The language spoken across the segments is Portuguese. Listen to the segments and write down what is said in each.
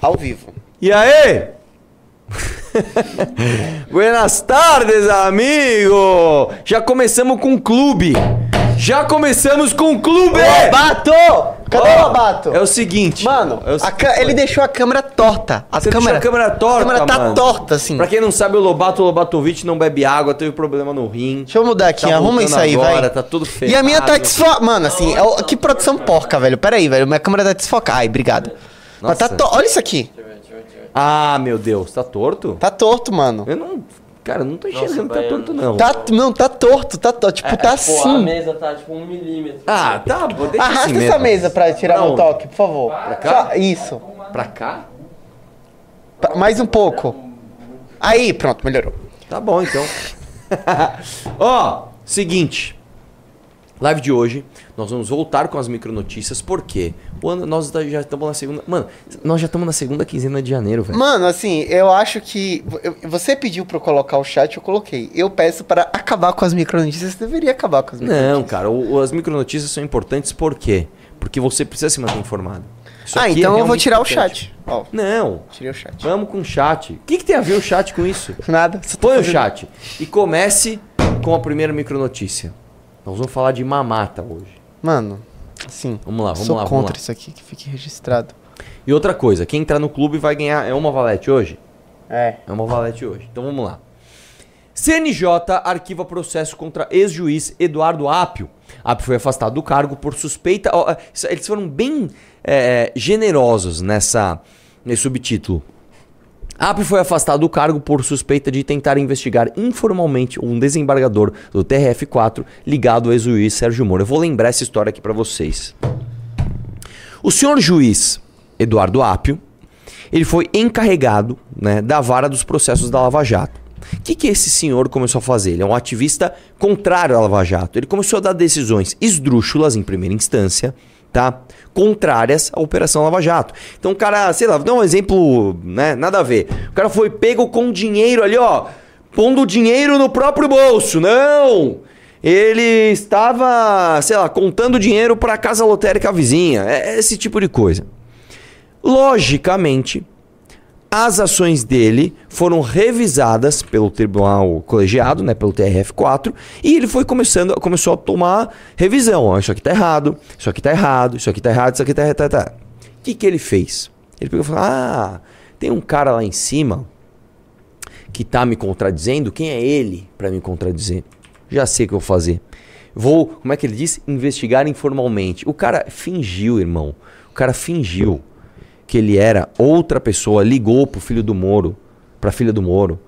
Ao vivo. E aí? Buenas tardes, amigo! Já começamos com o clube. Já começamos com o clube! Lobato! Cadê o Lobato? É o seguinte. Mano, é o ca- ele deixou a câmera torta. A Você câmera, a câmera torta, A câmera tá mano. torta, assim. Pra quem não sabe, o Lobato Lobatovic não bebe água, teve problema no rim. Deixa eu mudar aqui, Tá arruma isso aí, agora, vai. tá tudo feio. E a minha tá desfocada. Mano, assim, é o- que produção porca, velho. Pera aí, velho. Minha câmera tá desfocada. Ai, obrigado. Mas tá Nossa. to... Olha isso aqui. Ah, meu Deus, tá torto? Tá torto, mano. Eu não. Cara, eu não tô enxergando que tá torto, não. Tá, não, tá torto, tá torto. Tipo, tá Pô, a assim. mesa tá tipo um milímetro. Ah, tá, bom, deixa Arrasta assim essa mesmo. mesa pra tirar Não. meu toque, por favor. cá? Só- Isso. Pra cá? Pra- Mais um pouco. Aí, pronto, melhorou. Tá bom, então. Ó, seguinte. Live de hoje, nós vamos voltar com as micronotícias, por quê? O ano, nós já estamos na segunda. Mano, nós já estamos na segunda quinzena de janeiro, velho. Mano, assim, eu acho que. Você pediu pra eu colocar o chat, eu coloquei. Eu peço para acabar com as micronotícias. Você deveria acabar com as micronotícias. Não, cara, o- o- as micronotícias são importantes por quê? Porque você precisa se manter informado. Isso Ah, é então eu vou tirar o importante. chat. Ó, Não, tirei o chat. vamos com o chat. O que, que tem a ver o chat com isso? Nada. Põe o fazendo- chat. E comece com a primeira micronotícia. Nós vamos falar de mamata hoje. Mano, assim. Vamos lá, vamos sou lá, vamos contra lá. isso aqui, que fique registrado. E outra coisa, quem entrar no clube vai ganhar. É uma valete hoje? É. É uma valete hoje. Então vamos lá. CNJ arquiva processo contra ex-juiz Eduardo Apio. Apio foi afastado do cargo por suspeita. é, Eles foram bem é, generosos nessa, nesse subtítulo. Apio foi afastado do cargo por suspeita de tentar investigar informalmente um desembargador do TRF4 ligado ao ex-juiz Sérgio Moro. Eu vou lembrar essa história aqui pra vocês. O senhor juiz Eduardo Apio, ele foi encarregado né, da vara dos processos da Lava Jato. O que, que esse senhor começou a fazer? Ele é um ativista contrário à Lava Jato. Ele começou a dar decisões esdrúxulas em primeira instância, tá? Contrárias à Operação Lava Jato. Então o cara, sei lá, vou dar um exemplo, né? Nada a ver. O cara foi pego com dinheiro ali, ó, pondo dinheiro no próprio bolso. Não! Ele estava, sei lá, contando dinheiro para a casa lotérica vizinha. É esse tipo de coisa. Logicamente, as ações dele foram revisadas pelo tribunal colegiado, né, pelo TRF4, e ele foi começando, começou a tomar revisão. Ó, isso aqui tá errado, isso aqui tá errado, isso aqui tá errado, isso aqui tá errado. Tá, tá. O que, que ele fez? Ele pegou e falou: Ah, tem um cara lá em cima que tá me contradizendo. Quem é ele para me contradizer? Já sei o que eu vou fazer. Vou, como é que ele disse? Investigar informalmente. O cara fingiu, irmão. O cara fingiu que ele era outra pessoa, ligou pro filho do Moro, pra filha do Moro.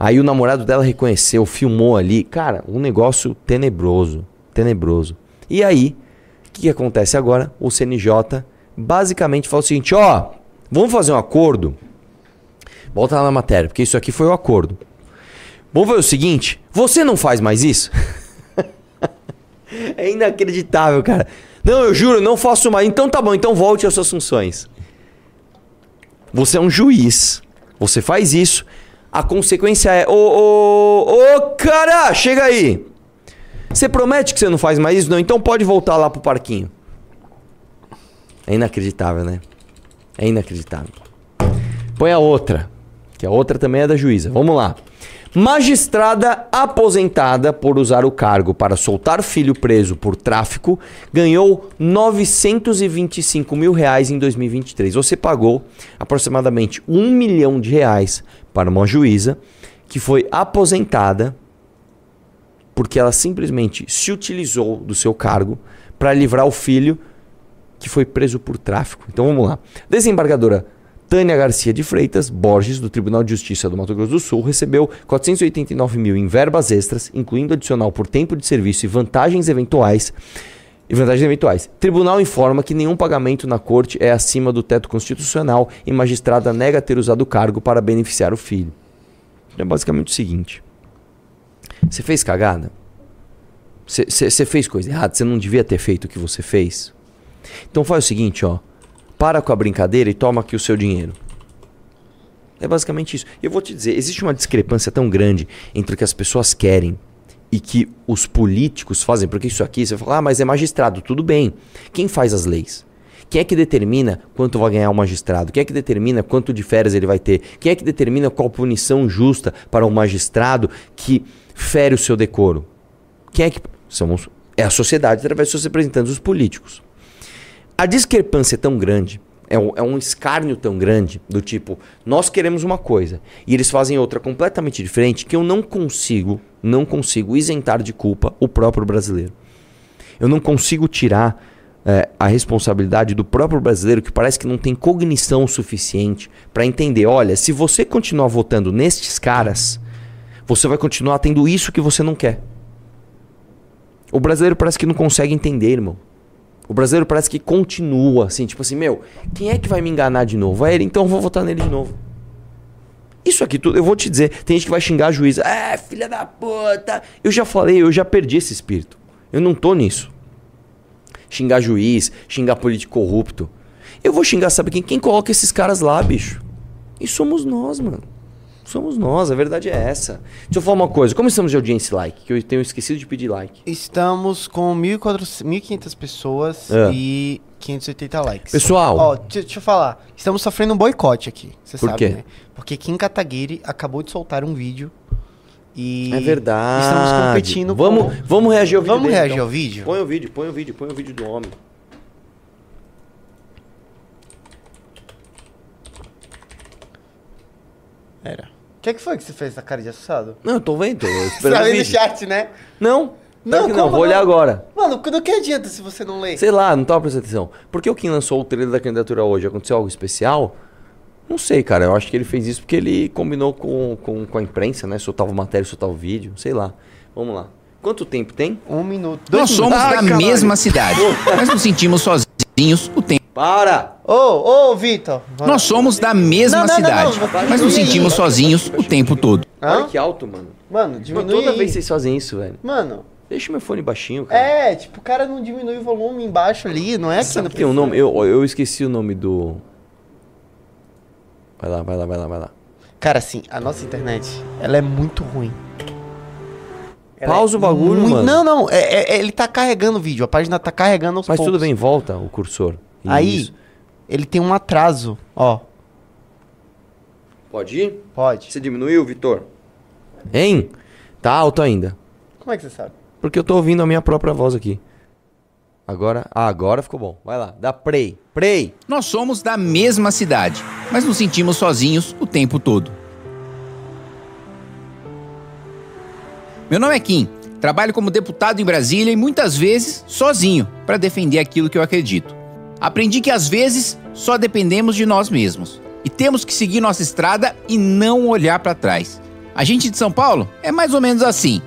Aí o namorado dela reconheceu, filmou ali. Cara, um negócio tenebroso, tenebroso. E aí, o que, acontece agora? O CNJ basicamente fala o seguinte, ó, vamos fazer um acordo. Volta lá na matéria, porque isso aqui foi o acordo. Vamos ver o seguinte, você não faz mais isso? é inacreditável, cara. Não, eu juro, não faço mais. Então tá bom, então volte às suas funções. Você é um juiz. Você faz isso. A consequência é: Ô, ô, ô, cara, chega aí. Você promete que você não faz mais isso? Não, então pode voltar lá pro parquinho. É inacreditável, né? É inacreditável. Põe a outra. Que a outra também é da juíza. Vamos lá. Magistrada aposentada por usar o cargo para soltar filho preso por tráfico ganhou 925 mil reais em 2023. Você pagou aproximadamente um milhão de reais para uma juíza que foi aposentada porque ela simplesmente se utilizou do seu cargo para livrar o filho que foi preso por tráfico. Então vamos lá. Desembargadora Tânia Garcia de Freitas Borges, do Tribunal de Justiça do Mato Grosso do Sul, recebeu 489 mil em verbas extras, incluindo adicional por tempo de serviço e vantagens eventuais. E vantagens eventuais. Tribunal informa que nenhum pagamento na corte é acima do teto constitucional e magistrada nega ter usado o cargo para beneficiar o filho. É basicamente o seguinte: você fez cagada? Você- fez coisa errada? Você não devia ter feito o que você fez? Então faz o seguinte, ó. Para com a brincadeira e toma aqui o seu dinheiro. É basicamente isso. Eu vou te dizer, existe uma discrepância tão grande entre o que as pessoas querem e que os políticos fazem, porque isso aqui você fala, ah, mas é magistrado, tudo bem. Quem faz as leis? Quem é que determina quanto vai ganhar o magistrado? Quem é que determina quanto de férias ele vai ter? Quem é que determina qual punição justa para um magistrado que fere o seu decoro? Quem é que. Somos, é a sociedade através dos seus representantes, os políticos. A discrepância é tão grande, é um, é um escárnio tão grande, do tipo, nós queremos uma coisa e eles fazem outra completamente diferente, que eu não consigo, não consigo isentar de culpa o próprio brasileiro. Eu não consigo tirar é, a responsabilidade do próprio brasileiro que parece que não tem cognição suficiente para entender: olha, se você continuar votando nestes caras, você vai continuar tendo isso que você não quer. O brasileiro parece que não consegue entender, irmão. O brasileiro parece que continua assim, tipo assim, meu, quem é que vai me enganar de novo? É ele, então eu vou votar nele de novo. Isso aqui tudo, eu vou te dizer, tem gente que vai xingar a juíza, é, filha da puta. Eu já falei, eu já perdi esse espírito. Eu não tô nisso. Xingar juiz, xingar político corrupto. Eu vou xingar, sabe quem? Quem coloca esses caras lá, bicho? E somos nós, mano. Somos nós, a verdade é essa. Deixa eu falar uma coisa. Como estamos de audiência like? Que eu tenho esquecido de pedir like. Estamos com 1.400 1.500 pessoas É. e 580 likes. Pessoal. Ó, deixa, deixa eu falar. Estamos sofrendo um boicote aqui. Você Por sabe, quê? né? Porque Kim Kataguiri acabou de soltar um vídeo e... É verdade. Estamos competindo vamos, com... Vamos reagir ao vídeo Vamos dele, reagir então. ao vídeo? Põe o vídeo, põe o vídeo, põe o vídeo do homem. Era. O que, que foi que você fez essa cara de assustado? Não, eu tô vendo, tô Você esperando tá no chat, né? Não, Não, não, que não, vou olhar não? agora. Mano, do que adianta se você não lê? Sei lá, não tava prestando atenção. Por que o Kim lançou o trailer da candidatura hoje? Aconteceu algo especial? Não sei, cara. Eu acho que ele fez isso porque ele combinou com, com, com a imprensa, né? Soltava matéria, soltava vídeo. Sei lá. Vamos lá. Quanto tempo tem? Um minuto. Nós Dois somos Ah, da caralho. mesma cidade, mas nos sentimos sozinhos o tempo. Para! Ô, ô, Vitor. Nós somos da mesma Não, não, não, cidade, não, vai mas nos sentimos sozinhos o tempo todo. Hã? Olha que alto, mano. Mano, Mano, diminui toda vez vocês fazem isso, velho. Mano, Deixa o meu fone baixinho, cara. é, tipo, o cara não diminui o volume embaixo ali, não é aqui Sabe no que tem um nome? Eu, eu esqueci o nome do. Vai lá, vai lá, vai lá, vai lá. Cara, assim, a nossa internet, ela é muito ruim. Ela Pausa é o bagulho, muito- mano. Não, não, é- é- ele tá carregando o vídeo, a página tá carregando aos Mas poucos. tudo bem, volta o cursor. Aí, Isso. ele tem um atraso, ó. Pode ir? Pode. Você diminuiu, Vitor? Hein? Tá alto ainda. Como é que você sabe? Porque eu tô ouvindo a minha própria voz aqui. Agora. Ah, agora ficou bom. Vai lá, dá play. Play! Nós somos da mesma cidade, mas nos sentimos sozinhos o tempo todo. Meu nome é Kim, trabalho como deputado em Brasília e muitas vezes sozinho para defender aquilo que eu acredito. Aprendi que às vezes só dependemos de nós mesmos e temos que seguir nossa estrada e não olhar para trás. A gente de São Paulo é mais ou menos assim.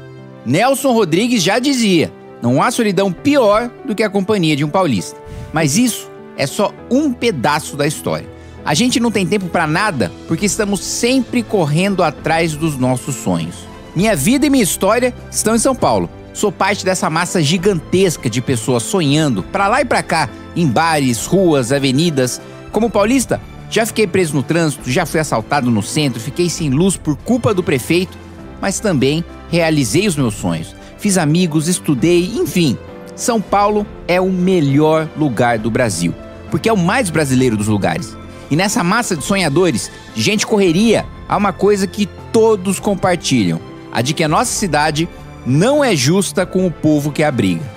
Nelson Rodrigues já dizia: não há solidão pior do que a companhia de um paulista. Mas isso é só um pedaço da história. A gente não tem tempo para nada porque estamos sempre correndo atrás dos nossos sonhos. Minha vida e minha história estão em São Paulo. Sou parte dessa massa gigantesca de pessoas sonhando para lá e para cá, em bares, ruas, avenidas. Como paulista, já fiquei preso no trânsito, já fui assaltado no centro, fiquei sem luz por culpa do prefeito, mas também realizei os meus sonhos. Fiz amigos, estudei, enfim. São Paulo é o melhor lugar do Brasil, porque é o mais brasileiro dos lugares. E nessa massa de sonhadores, de gente correria, há uma coisa que todos compartilham: a de que a nossa cidade não é justa com o povo que abriga.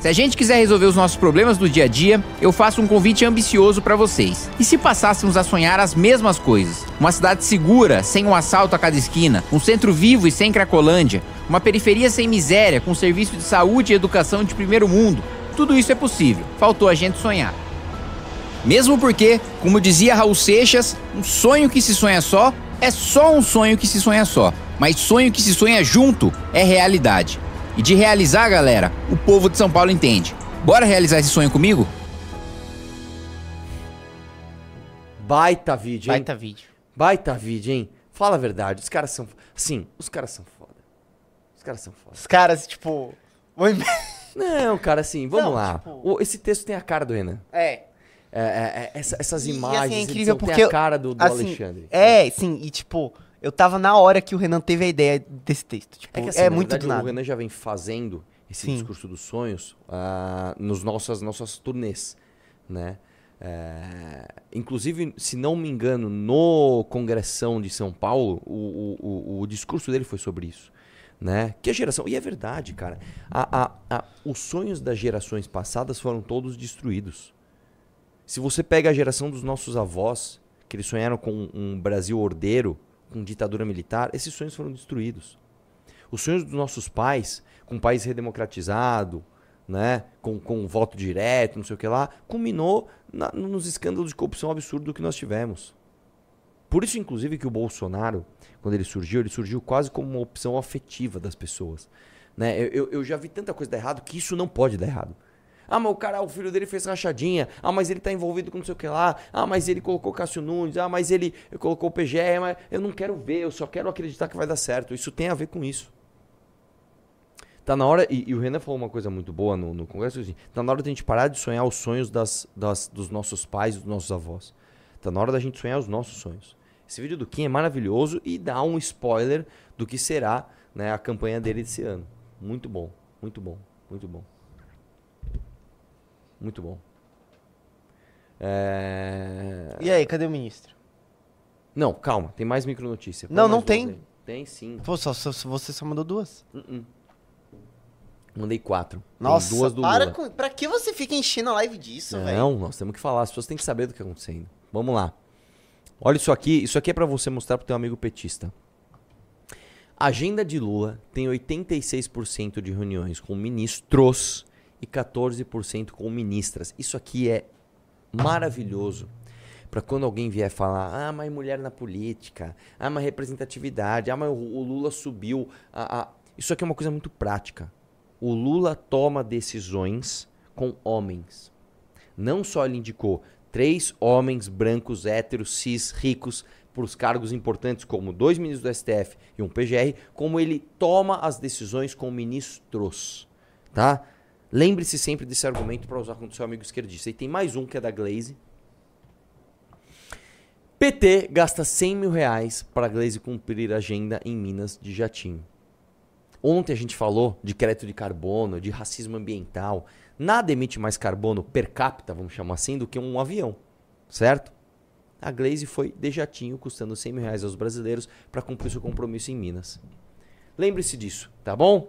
Se a gente quiser resolver os nossos problemas do dia a dia, eu faço um convite ambicioso para vocês. E se passássemos a sonhar as mesmas coisas? Uma cidade segura, sem um assalto a cada esquina, um centro vivo e sem cracolândia, uma periferia sem miséria, com serviço de saúde e educação de primeiro mundo. Tudo isso é possível. Faltou a gente sonhar. Mesmo porque, como dizia Raul Seixas, um sonho que se sonha só é só um sonho que se sonha só. Mas sonho que se sonha junto é realidade. E de realizar, galera, o povo de São Paulo entende. Bora realizar esse sonho comigo? Baita vídeo, hein? Baita vídeo. Baita vídeo, hein? Fala a verdade. Os caras são. Sim, os caras são foda. Os caras são foda. Os caras, tipo... Não, cara, assim, vamos Não, lá. tipo- esse texto tem a cara do Renan. É. É, é, é, essa- essas E, imagens assim, é incrível porque tem a cara do, do assim, Alexandre. É, sim, e tipo, eu tava na hora que o Renan teve a ideia desse texto. Tipo, É é, que assim, na muito verdade, do nada. o Renan já vem fazendo esse Sim. discurso dos sonhos ah, nos nossas nossas turnês, né? É, inclusive, se não me engano, no Congressão de São Paulo, o, o, o, o discurso dele foi sobre isso. Né? Que a geração. E é verdade, cara. A, a, a, os sonhos das gerações passadas foram todos destruídos. Se você pega a geração dos nossos avós, que eles sonharam com um Brasil ordeiro, com ditadura militar, esses sonhos foram destruídos. Os sonhos dos nossos pais, com um país redemocratizado, né, com, com voto direto, não sei o que lá, culminou na, nos escândalos de corrupção absurdo que nós tivemos. Por isso, inclusive, que o Bolsonaro, quando ele surgiu, ele surgiu quase como uma opção afetiva das pessoas. Né? Eu, eu já vi tanta coisa dar errado que isso não pode dar errado. Ah, mas o cara, o filho dele fez rachadinha. Ah, mas ele tá envolvido com não sei o que lá. Ah, mas ele colocou Cássio Nunes. Ah, mas ele colocou o PGE. Mas eu não quero ver, eu só quero acreditar que vai dar certo. Isso tem a ver com isso. Tá na hora, e, e o Renan falou uma coisa muito boa no, no congresso, assim, tá na hora da gente parar de sonhar os sonhos das, das, dos nossos pais dos nossos avós. Tá na hora da gente sonhar os nossos sonhos. Esse vídeo do Kim é maravilhoso e dá um spoiler do que será né, a campanha dele esse ano. Muito bom, muito bom, muito bom. Muito bom. É... E aí, cadê o ministro? Não, calma, tem mais micronotícia. Põe Não, mais não duas tem. aí. Tem sim. Pô, só, só- você só mandou duas. Uh-uh. Mandei quatro. Tem Nossa, duas do para Lula. com... Pra que você fica enchendo a live disso, velho? Não, nós temos que falar. As pessoas têm que saber do que está acontecendo. Vamos lá. Olha isso aqui. Isso aqui é para você mostrar pro teu amigo petista. A agenda de Lula tem 86% de reuniões com ministros e 14% com ministras. Isso aqui é maravilhoso. Para quando alguém vier falar, ah, mas mulher na política, ah, mas representatividade, ah, mas o Lula subiu. a- a-". Isso aqui é uma coisa muito prática. O Lula toma decisões com homens. Não só ele indicou três homens brancos, héteros, cis, ricos, para os cargos importantes, como dois ministros do STF e um PGR, como ele toma as decisões com ministros. Tá? Lembre-se sempre desse argumento para usar contra o seu amigo esquerdista. E tem mais um que é da Glaze. PT gasta 100 mil reais para a Glaze cumprir agenda em Minas de Jatinho. Ontem a gente falou de crédito de carbono, de racismo ambiental. Nada emite mais carbono per capita, vamos chamar assim, do que um avião, certo? A Glaze foi de jatinho, custando 100 mil reais aos brasileiros para cumprir seu compromisso em Minas. Lembre-se disso, tá bom?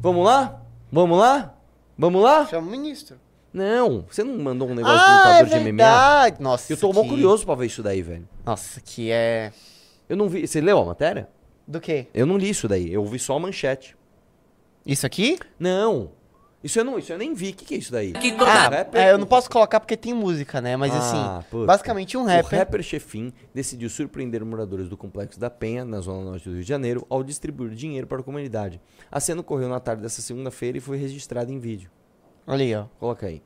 Vamos lá? Vamos lá? Vamos lá? Chama o ministro. Não, você não mandou um negócio de Ah, é lutador de MMA? verdade. Nossa, Eu tô que- curioso pra ver isso daí, velho. Nossa, que é... Eu não vi. Você leu a matéria? Do quê? Eu não li isso daí. Eu vi só a manchete. Isso aqui? Não. Isso eu não, isso eu nem vi. O que, que é isso daí? Ah, rapper? é, eu não posso colocar porque tem música, né? Mas Ah, assim, puta. basicamente um O rapper. rapper Chefin decidiu surpreender moradores do Complexo da Penha, na zona norte do Rio de Janeiro, ao distribuir dinheiro para a comunidade. A cena ocorreu na tarde dessa segunda-feira e foi registrada em vídeo. Olha aí, ó. Coloca aí.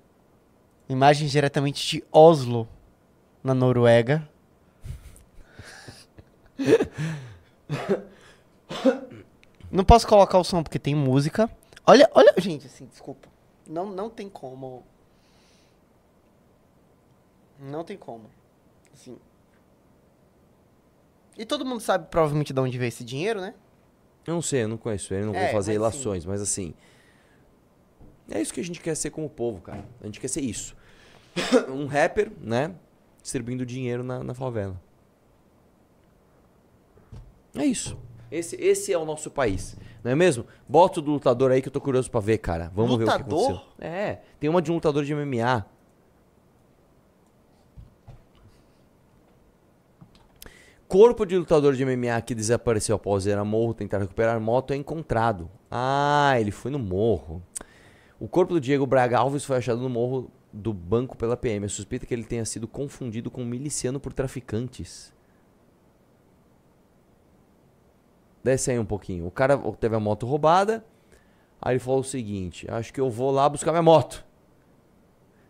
Imagens diretamente de Oslo, na Noruega. Não posso colocar o som porque tem música. Olha, olha, gente, assim, desculpa. Não, não tem como. Não tem como. Assim. E todo mundo sabe provavelmente de onde veio esse dinheiro, né? Eu não sei, eu não conheço ele, não É, vou fazer mas relações, mas assim. É isso que a gente quer ser como povo, cara. A gente quer ser isso. um rapper, né? Distribuindo dinheiro na, na favela. É isso. Esse, esse é o nosso país, não é mesmo? Bota o do lutador aí que eu tô curioso pra ver, cara. Vamos ver o que Lutador? aconteceu. É, tem uma de um lutador de MMA. Corpo de lutador de MMA que desapareceu após ir a morro tentar recuperar moto é encontrado. Ah, ele foi no morro. O corpo do Diego Braga Alves foi achado no morro do banco pela PM. A suspeita é que ele tenha sido confundido com um miliciano por traficantes. Desce aí um pouquinho. O cara teve a moto roubada. Aí ele falou o seguinte: Acho que eu vou lá buscar minha moto.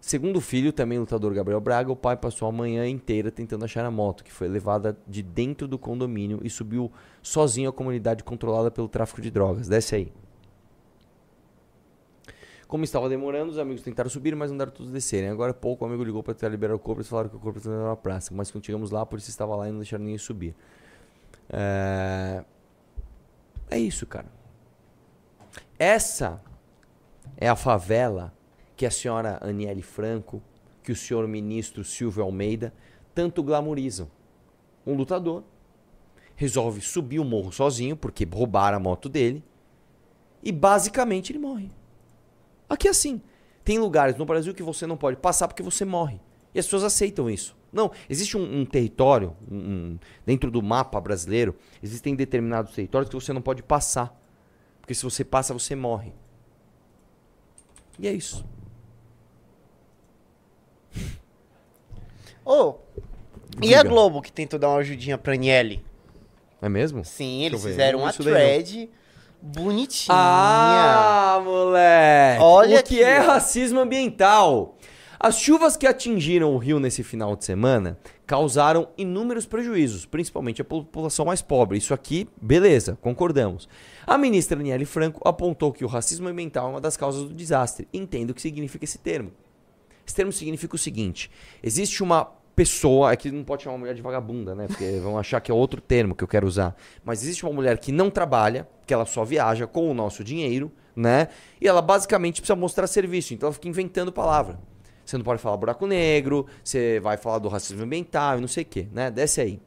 Segundo o filho, também lutador Gabriel Braga, o pai passou a manhã inteira tentando achar a moto, que foi levada de dentro do condomínio e subiu sozinho à comunidade controlada pelo tráfico de drogas. Desce aí. Como estava demorando, os amigos tentaram subir, mas não deram todos descerem. Agora pouco o amigo ligou para tentar liberar o corpo e falaram que o corpo estava na praça. Mas quando chegamos lá, a polícia estava lá e não deixaram ninguém subir. É... é isso, cara. Essa é a favela que a senhora Aniele Franco, que o senhor ministro Silvio Almeida tanto glamorizam. Um lutador resolve subir o morro sozinho, porque roubaram a moto dele, e basicamente ele morre. Aqui é assim. Tem lugares no Brasil que você não pode passar porque você morre. E as pessoas aceitam isso. Não, existe um, um território, um- um- dentro do mapa brasileiro, existem determinados territórios que você não pode passar. Porque se você passa, você morre. E é isso. Ô, e Diga. a Globo que tentou dar uma ajudinha pra Aniele? É mesmo? Sim, eles fizeram uma thread bonitinha. Ah, moleque! Olha o que aqui, é ó. racismo ambiental? As chuvas que atingiram o Rio nesse final de semana causaram inúmeros prejuízos, principalmente a população mais pobre. Isso aqui, beleza, concordamos. A ministra Aniele Franco apontou que o racismo ambiental é uma das causas do desastre. Entendo o que significa esse termo. Esse termo significa o seguinte: existe uma pessoa, aqui não pode chamar uma mulher de vagabunda, né? Porque vão achar que é outro termo que eu quero usar. Mas existe uma mulher que não trabalha, que ela só viaja com o nosso dinheiro, né? E ela basicamente precisa mostrar serviço, então ela fica inventando palavra. Você não pode falar buraco negro, você vai falar do racismo ambiental e não sei o quê, né? Desce aí.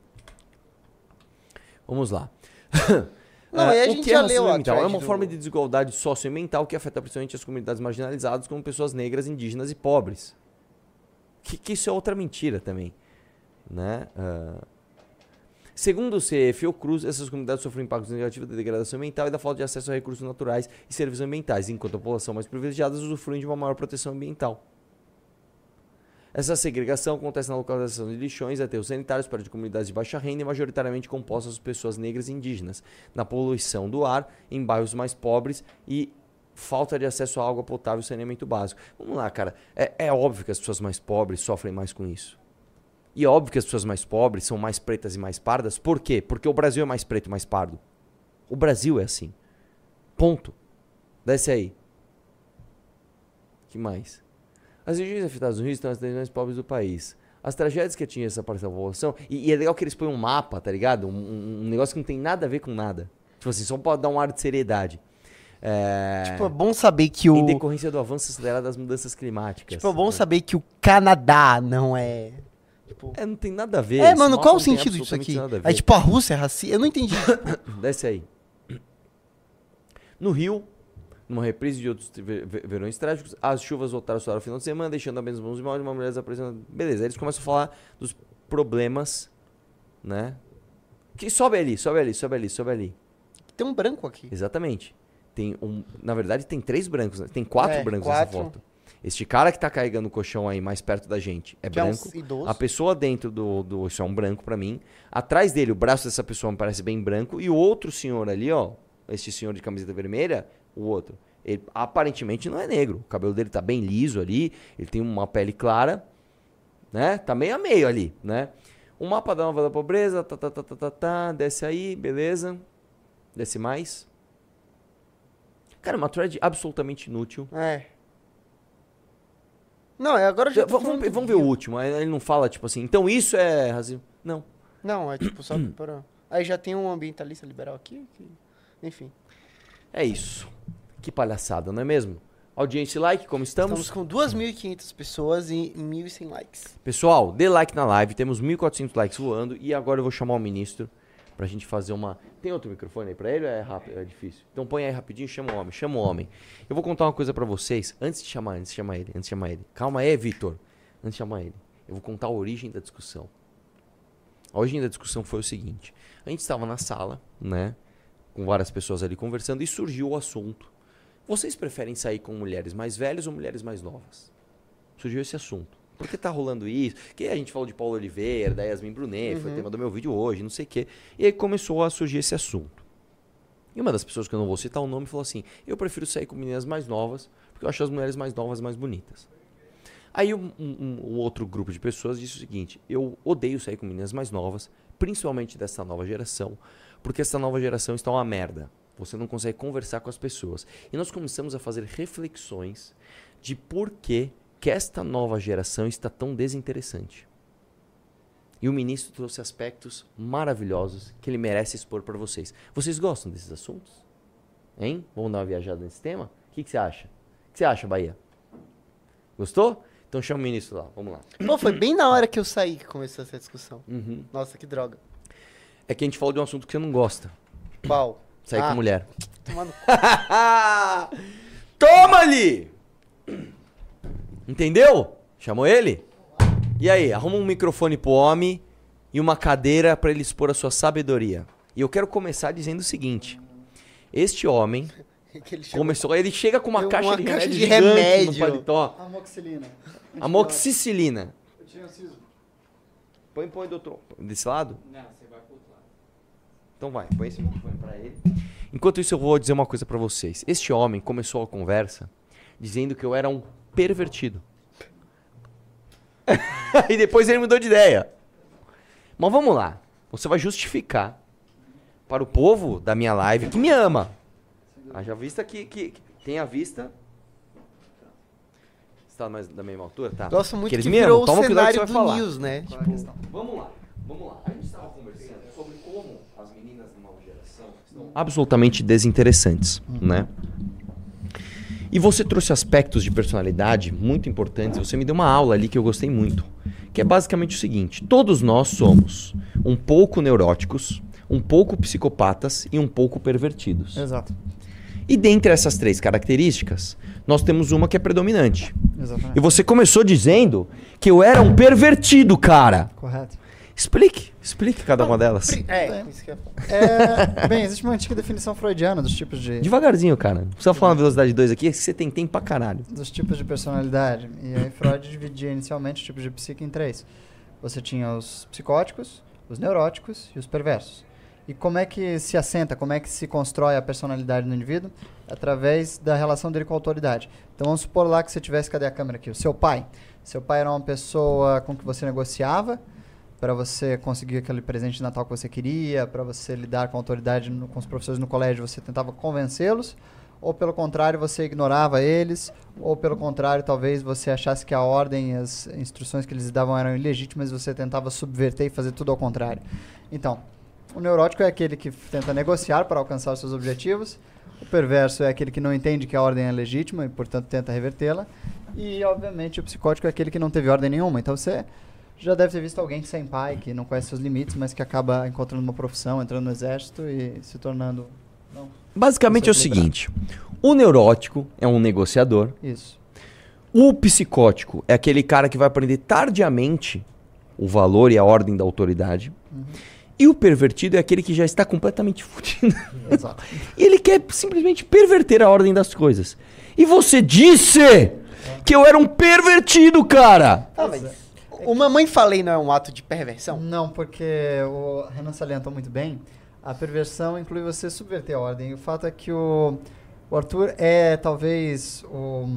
Vamos lá. Não, Ah, a o gente que é já leu ambiental? É uma do- forma de desigualdade socioambiental que afeta principalmente as comunidades marginalizadas, como pessoas negras, indígenas e pobres. Que, que isso é outra mentira também. Né? Ah, Segundo o CE Fiocruz, essas comunidades sofrem impactos negativos da degradação ambiental e da falta de acesso a recursos naturais e serviços ambientais, enquanto a população mais privilegiada usufrui de uma maior proteção ambiental. Essa segregação acontece na localização de lixões, aterros sanitários perto de comunidades de baixa renda e majoritariamente compostas por pessoas negras e indígenas, na poluição do ar, em bairros mais pobres e falta de acesso à água potável e saneamento básico. Vamos lá, cara. É, é óbvio que as pessoas mais pobres sofrem mais com isso. E é óbvio que as pessoas mais pobres são mais pretas e mais pardas. Por quê? Porque o Brasil é mais preto e mais pardo. O Brasil é assim. Ponto. Desce aí. que mais? As regiões afetadas no Rio estão as regiões mais pobres do país. As tragédias que atingem essa parte da população. E, e é legal que eles põem um mapa, tá ligado? Um, um- negócio que não tem nada a ver com nada. Tipo assim, só pode dar um ar de seriedade. É... Tipo, é bom saber que o. Em decorrência do avanço acelerado das mudanças climáticas. Tipo, é bom saber que o Canadá não é. Tipo. É, não tem nada a ver. É, mano, qual o sentido disso aqui? É tipo a Rússia é racista? Eu não entendi. Desce aí. No Rio, numa reprise de outros ve- ve- verões trágicos, as chuvas voltaram só no final de semana, deixando apenas mãos mãos de uma mulher desaparecendo. Beleza, aí eles começam a falar dos problemas, né? Que sobe ali, sobe ali, sobe ali, sobe ali. Tem um branco aqui. Exatamente. Tem um, na verdade, tem três brancos, né? tem quatro É, brancos quatro. nessa foto. Este cara que tá carregando o colchão aí mais perto da gente é Que é um branco. A pessoa dentro do, do. Isso é um branco pra mim. Atrás dele, o braço dessa pessoa me parece bem branco. E o outro senhor ali, ó. Este senhor de camiseta vermelha, o outro. Ele aparentemente não é negro. O cabelo dele tá bem liso ali. Ele tem uma pele clara. Né? Tá meio a meio ali, né? O mapa da nova da pobreza. Tá, tá, tá, tá, tá, tá. Desce aí, beleza. Desce mais. Cara, uma thread absolutamente inútil. É. Não, é agora já. Vamos, do vamos ver o último. Ele não fala, tipo assim, então isso é racismo. Não. Não, é tipo só para. Aí já tem um ambientalista liberal aqui. que- Enfim. É isso. Que palhaçada, não é mesmo? Audiência e like, como estamos? Estamos com 2.500 pessoas e 1.100 likes. Pessoal, dê like na live, temos 1.400 likes voando e agora eu vou chamar o ministro pra gente fazer uma... Tem outro microfone aí pra ele ou é rápido, é difícil? Então põe aí rapidinho, chama o homem, chama o homem. Eu vou contar uma coisa pra vocês, antes de chamar, antes de chamar ele, antes de chamar ele. Calma aí, Vitor, antes de chamar ele. Eu vou contar a origem da discussão. A origem da discussão foi o seguinte, a gente estava na sala, né, com várias pessoas ali conversando e surgiu o assunto. Vocês preferem sair com mulheres mais velhas ou mulheres mais novas? surgiu esse assunto. Por que tá rolando isso? Que a gente falou de Paulo Oliveira, da Yasmin Brunet, foi tema do meu vídeo hoje, não sei o quê. E aí começou a surgir esse assunto. E uma das pessoas que eu não vou citar o nome falou assim: Eu prefiro sair com meninas mais novas, porque eu acho as mulheres mais novas mais bonitas. Aí um, um- um outro grupo de pessoas disse o seguinte: Eu odeio sair com meninas mais novas, principalmente dessa nova geração, porque essa nova geração está uma merda. Você não consegue conversar com as pessoas. E nós começamos a fazer reflexões de por que, que esta nova geração está tão desinteressante. E o ministro trouxe aspectos maravilhosos que ele merece expor para vocês. Vocês gostam desses assuntos? Hein? Vamos dar uma viajada nesse tema? O que, que você acha? O que você acha, Bahia? Gostou? Então chama o ministro lá, vamos lá. Pô, foi bem na hora que eu saí que começou essa discussão. Uhum. Nossa, que droga. É que a gente falou de um assunto que você não gosta. Qual? Sair Ah, com mulher. Toma ali! Entendeu? Chamou ele? E aí, arruma um microfone pro homem e uma cadeira pra ele expor a sua sabedoria. E eu quero começar dizendo o seguinte: este homem Que ele começou, ele chega com uma Deu caixa uma de caixa remédio de remédio. no paletó. Amoxicilina. Amoxicilina. Eu tinha siso. Põe, põe, doutor. Desse lado? Não, você vai pro outro lado. Então vai, põe esse microfone pra ele. Enquanto isso, eu vou dizer uma coisa pra vocês. Este homem começou a conversa dizendo que eu era um pervertido. e depois ele mudou de ideia. Mas vamos lá. Você vai justificar para o povo da minha live que me ama. Haja vista que, que, que tem a vista. Está mais da mesma altura? Tá. Gosto muito que eles que me virou amam. Toma cuidado que cenário você do vai falar. news, né? Qual é Tipo? Vamos lá, vamos lá. A gente estava conversando sobre como as meninas da nova geração estão absolutamente desinteressantes, né? E você trouxe aspectos de personalidade muito importantes. Você me deu uma aula ali que eu gostei muito. Que é basicamente o seguinte: todos nós somos um pouco neuróticos, um pouco psicopatas e um pouco pervertidos. Exato. E dentre essas três características, nós temos uma que é predominante. Exatamente. E você começou dizendo que eu era um pervertido, cara. Correto. Explique, explique cada uma delas. É, isso que eu ia falar. É, bem, existe uma antiga definição freudiana dos tipos de, Devagarzinho, cara. Não precisa falar na velocidade 2 aqui, é que você tem tempo pra caralho. dos tipos de personalidade. E aí Freud dividia inicialmente os tipos de psique em três. Você tinha os psicóticos, os neuróticos e os perversos. E como é que se assenta, como é que se constrói a personalidade do indivíduo? Através da relação dele com a autoridade. Então vamos supor lá que você tivesse, cadê a câmera aqui? O seu pai. Seu pai era uma pessoa com que você negociava para você conseguir aquele presente de Natal que você queria, para você lidar com a autoridade no- com os professores no colégio, você tentava convencê-los, ou pelo contrário, você ignorava eles, ou pelo contrário, talvez você achasse que a ordem as instruções que eles davam eram ilegítimas você tentava subverter e fazer tudo ao contrário. Então, o neurótico é aquele que tenta negociar para alcançar seus objetivos, o perverso é aquele que não entende que a ordem é legítima e, portanto, tenta revertê-la, e, obviamente, o psicótico é aquele que não teve ordem nenhuma. Então, você já deve ter visto alguém sem pai, que não conhece seus limites, mas que acaba encontrando uma profissão, entrando no exército e se tornando. Não, Basicamente é o é seguinte: o neurótico é um negociador, isso. o psicótico é aquele cara que vai aprender tardiamente o valor e a ordem da autoridade. E o pervertido é aquele que já está completamente fudido. Exato. E ele quer simplesmente perverter a ordem das coisas. E você disse que eu era um pervertido, cara! Tá, mas o mamãe falei não é um ato de perversão? Não, porque o Renan salientou muito bem. A perversão inclui você subverter a ordem. O fato é que o, o Arthur é talvez o.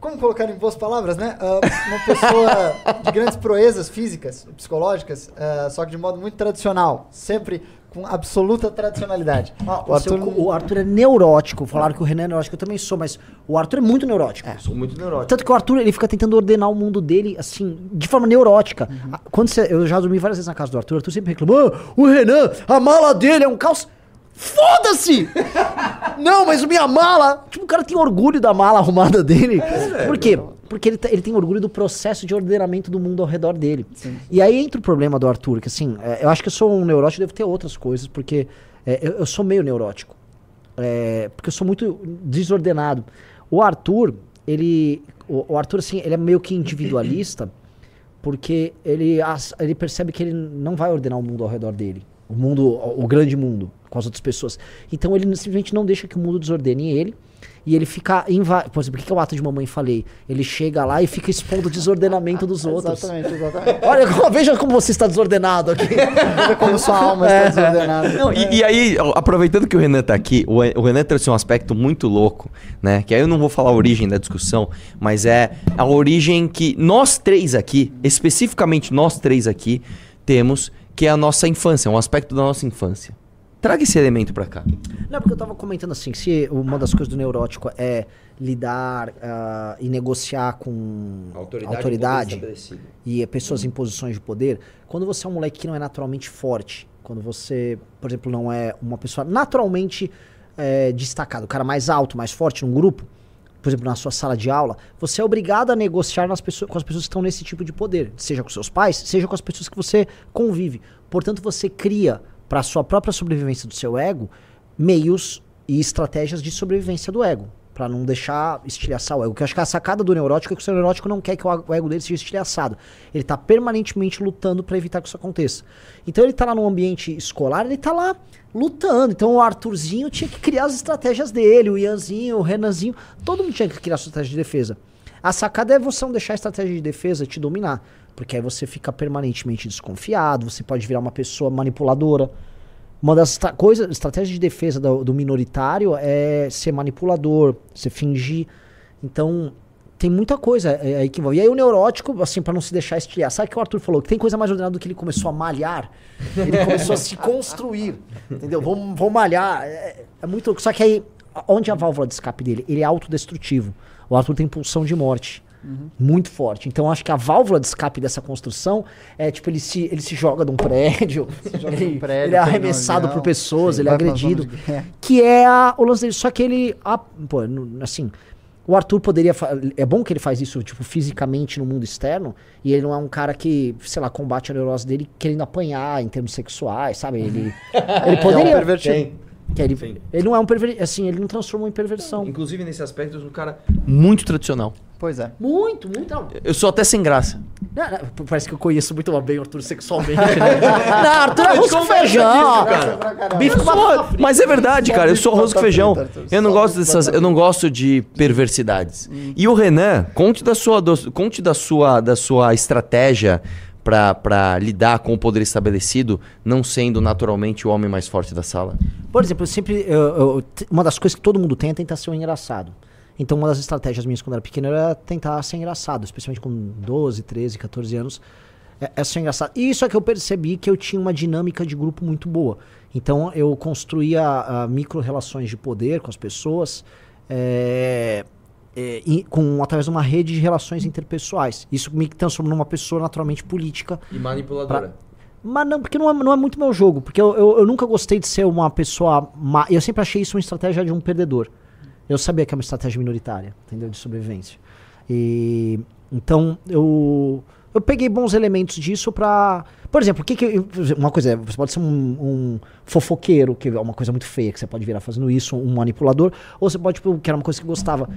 Como colocar em boas palavras, né? Ah, uma pessoa de grandes proezas físicas, psicológicas, ah, só que de modo muito tradicional. Sempre com absoluta tradicionalidade. Ah, o, seu co- o Arthur é neurótico. Falaram que o Renan é neurótico. Eu também sou, mas o Arthur é muito neurótico. Sou muito neurótico. Tanto que o Arthur ele fica tentando ordenar o mundo dele, assim, de forma neurótica. Ah, Quando você- eu já dormi várias vezes na casa do Arthur, o Arthur sempre reclamou: "Ah, o Renan, a mala dele é um caos. Foda-se! Não, mas minha mala. Tipo, o cara tem orgulho da mala arrumada dele. Por quê? Porque ele, tá- ele tem orgulho do processo de ordenamento do mundo ao redor dele. E aí entra o problema do Arthur, que assim, é, eu acho que eu sou um neurótico, devo ter outras coisas, porque é, eu, eu sou meio neurótico. É, porque eu sou muito desordenado. O Arthur, ele. O, o Arthur, assim, ele é meio que individualista, porque ele, as- ele percebe que ele não vai ordenar o mundo ao redor dele. O mundo, o, o grande mundo, com as outras pessoas. Então ele simplesmente não deixa que o mundo desordene ele. E ele fica. Inva Por exemplo, o que é o ato de mamãe falei? Ele chega lá e fica expondo o desordenamento dos outros. Exatamente, exatamente. Olha, veja como você está desordenado aqui. Olha como sua alma está desordenada. Não, e, e aí, aproveitando que o Renan tá aqui, o, o Renan trouxe um aspecto muito louco, né? Que aí eu não vou falar a origem da discussão, mas é a origem que nós três aqui, especificamente nós três aqui, temos, que é a nossa infância, um aspecto da nossa infância. Traga esse elemento pra cá. Não, porque eu tava comentando assim, se uma das coisas do neurótico é lidar ah, e negociar com autoridade, e é pessoas em posições de poder, quando você é um moleque que não é naturalmente forte, quando você, por exemplo, não é uma pessoa naturalmente eh, destacada, o cara mais alto, mais forte num grupo, por exemplo, na sua sala de aula, você é obrigado a negociar nas pessoas, com as pessoas que estão nesse tipo de poder, seja com seus pais, seja com as pessoas que você convive. Portanto, você cria para a sua própria sobrevivência do seu ego meios e estratégias de sobrevivência do ego, Pra não deixar estilhaçar o ego. Eu acho que a sacada do neurótico é que o seu neurótico não quer que o ego dele seja estilhaçado. Ele tá permanentemente lutando para evitar que isso aconteça. Então ele tá lá no ambiente escolar, ele tá lá lutando. Então o Arthurzinho tinha que criar as estratégias dele, o Ianzinho, o Renanzinho, todo mundo tinha que criar sua estratégia de defesa. A sacada é você não deixar a estratégia de defesa te dominar. Porque aí você fica permanentemente desconfiado, você pode virar uma pessoa manipuladora. Uma das estra coisas, estratégias de defesa do, do, minoritário é ser manipulador, ser fingir. Então, tem muita coisa é, aí que envolve. E aí o neurótico, assim, para não se deixar estilhar. Sabe o que o Arthur falou? Que tem coisa mais ordenada do que ele começou a malhar. Ele começou a se construir. Entendeu? Vou, vou malhar. É, é muito. Só que aí, onde é a válvula de escape dele? Ele é autodestrutivo. O Arthur tem pulsão de morte. Uhum. Muito forte. Então acho que a válvula de escape dessa construção é tipo, ele se, ele se joga de um prédio, ele, prédio, ele é arremessado por pessoas, ele é agredido. Que é a, o lance dele. Só que ele. A, pô, assim. O Arthur poderia. É bom que ele faz isso, tipo, fisicamente no mundo externo. E ele não é um cara que, sei lá, combate a neurose dele querendo apanhar em termos sexuais, sabe? Ele, ele poderia. É um que ele, ele não é um perver... assim, ele não transformou em perversão. Inclusive, nesse aspecto, é um cara muito tradicional. Pois é. Muito, muito. Eu sou até sem graça. Não, não, parece que eu conheço muito bem o Arthur sexualmente, né? não, Arthur é arroz com feijão. Cara. Bife com batata Mas é verdade, cara. Eu sou arroz com feijão. Eu não gosto dessas. Eu não gosto de perversidades. Hum. E o Renan, conte da sua, do, conte da sua, da sua estratégia para lidar com o poder estabelecido, não sendo naturalmente o homem mais forte da sala? Por exemplo, eu sempre. Eu, eu, uma das coisas que todo mundo tem é tentar ser um engraçado. Então, uma das estratégias minhas quando era pequeno era tentar ser engraçado, especialmente com 12, 13, 14 anos. É, é ser engraçado. E isso é que eu percebi que eu tinha uma dinâmica de grupo muito boa. Então, eu construía uh, micro-relações de poder com as pessoas. É, é, com, através de uma rede de relações interpessoais. Isso me transformou numa pessoa naturalmente política. E manipuladora. Pra... Mas não, porque não é, não é muito meu jogo. Porque eu, eu, eu, nunca gostei de ser uma pessoa. Ma... Eu sempre achei isso uma estratégia de um perdedor. Eu sabia que é uma estratégia minoritária, entendeu? De sobrevivência. E. Então, eu. Eu peguei bons elementos disso pra. Por exemplo, que, que uma coisa é, você pode ser um, um, fofoqueiro, que é uma coisa muito feia, que você pode virar fazendo isso, um manipulador, ou você pode, tipo, que era uma coisa que gostava,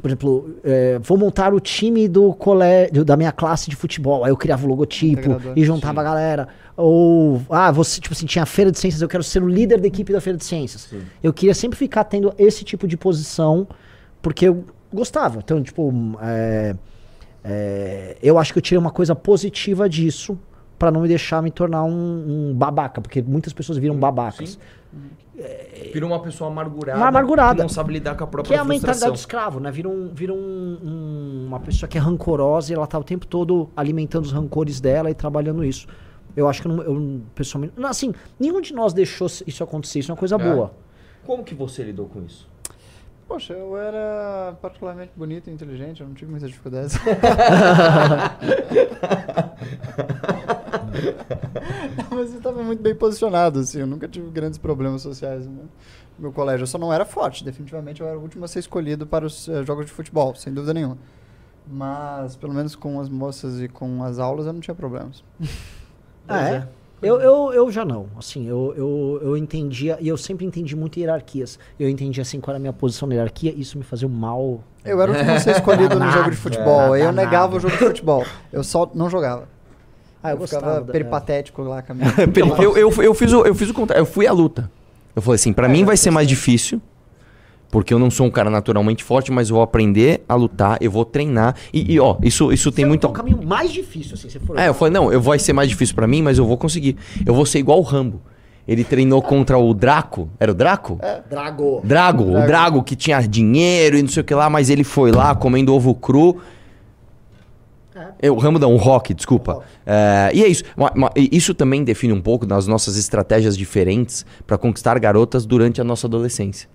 por exemplo, é, vou montar o time do colégio, da minha classe de futebol. Aí eu criava o logotipo e juntava sim. a galera. Ou, ah, você, tipo assim, tinha a feira de ciências, eu quero ser o líder da equipe da feira de ciências. Sim. Eu queria sempre ficar tendo esse tipo de posição, porque eu gostava. Então, tipo, é, é, eu acho que eu tirei uma coisa positiva disso para não me deixar me tornar um, um, babaca, porque muitas pessoas viram babacas. Sim. É, vira uma pessoa amargurada. Uma amargurada. Que não sabe lidar com a própria Que é a mentalidade do escravo, né? Vira, um, vira um, um, uma pessoa que é rancorosa e ela tá o tempo todo alimentando os rancores dela e trabalhando isso. Eu acho que eu, não, eu pessoalmente. Assim, nenhum de nós deixou isso acontecer. Isso é uma coisa é. boa. Como que você lidou com isso? Poxa, eu era particularmente bonito e inteligente, eu não tive muitas dificuldades. Mas eu estava muito bem posicionado, assim, eu nunca tive grandes problemas sociais no meu colégio. Eu só não era forte, definitivamente eu era o último a ser escolhido para os uh, jogos de futebol, sem dúvida nenhuma. Mas, pelo menos com as moças e com as aulas, eu não tinha problemas. ah, é? Eu, eu, eu já não. Assim, eu, eu, eu entendia, e eu sempre entendi muito hierarquias. Eu entendi assim qual era a minha posição na hierarquia, isso me fazia um mal. Eu era o a ser escolhido no jogo de futebol. eu negava o jogo de futebol. Eu só não jogava. Ah, eu, eu ficava peripatético lá com a minha... eu, eu, eu, fiz o, eu fiz o contrário, eu fui à luta. Eu falei assim, para é, mim vai ser mais difícil, porque eu não sou um cara naturalmente forte, mas eu vou aprender a lutar, eu vou treinar. E, e ó, isso, isso tem muito. É um caminho mais difícil, assim, se for. É, eu falei, não, eu vai ser mais difícil para mim, mas eu vou conseguir. Eu vou ser igual o Rambo. Ele treinou contra o Draco. Era o Draco? É. Drago. Drago. Drago. O Drago que tinha dinheiro e não sei o que lá, mas ele foi lá comendo ovo cru é. O Ramo não, o rock, desculpa. É, e é isso. Isso também define um pouco das nossas estratégias diferentes para conquistar garotas durante a nossa adolescência.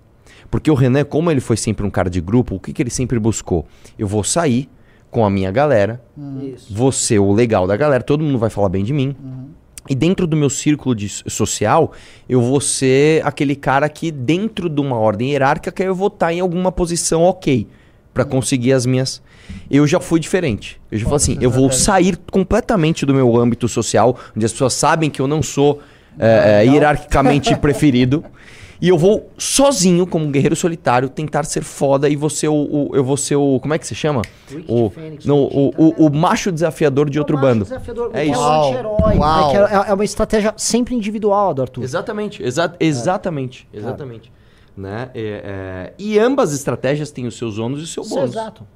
Porque o Renan, como ele foi sempre um cara de grupo, o que, que ele sempre buscou? Eu vou sair com a minha galera, uhum. vou ser o legal da galera, todo mundo vai falar bem de mim. Uhum. E dentro do meu círculo de, social, eu vou ser aquele cara que, dentro de uma ordem hierárquica, eu vou estar em alguma posição ok. Pra conseguir as minhas. Eu já fui diferente. Eu já Qual falei assim, eu vou sair completamente do meu âmbito social, onde as pessoas sabem que eu não sou é, é, hierarquicamente preferido. E eu vou sozinho, como um guerreiro solitário, tentar ser foda e vou ser o. o- eu vou ser o. Como é que se chama? Wicked O, Fênix, Wicked, o, o, o macho desafiador de outro macho bando. desafiador, É isso. É. Uau. É, que é- é uma estratégia sempre individual do Arthur. Exatamente, exa exatamente, exatamente. Né? É, é, e ambas as estratégias têm os seus ônus e o seu Isso, bônus. Exato.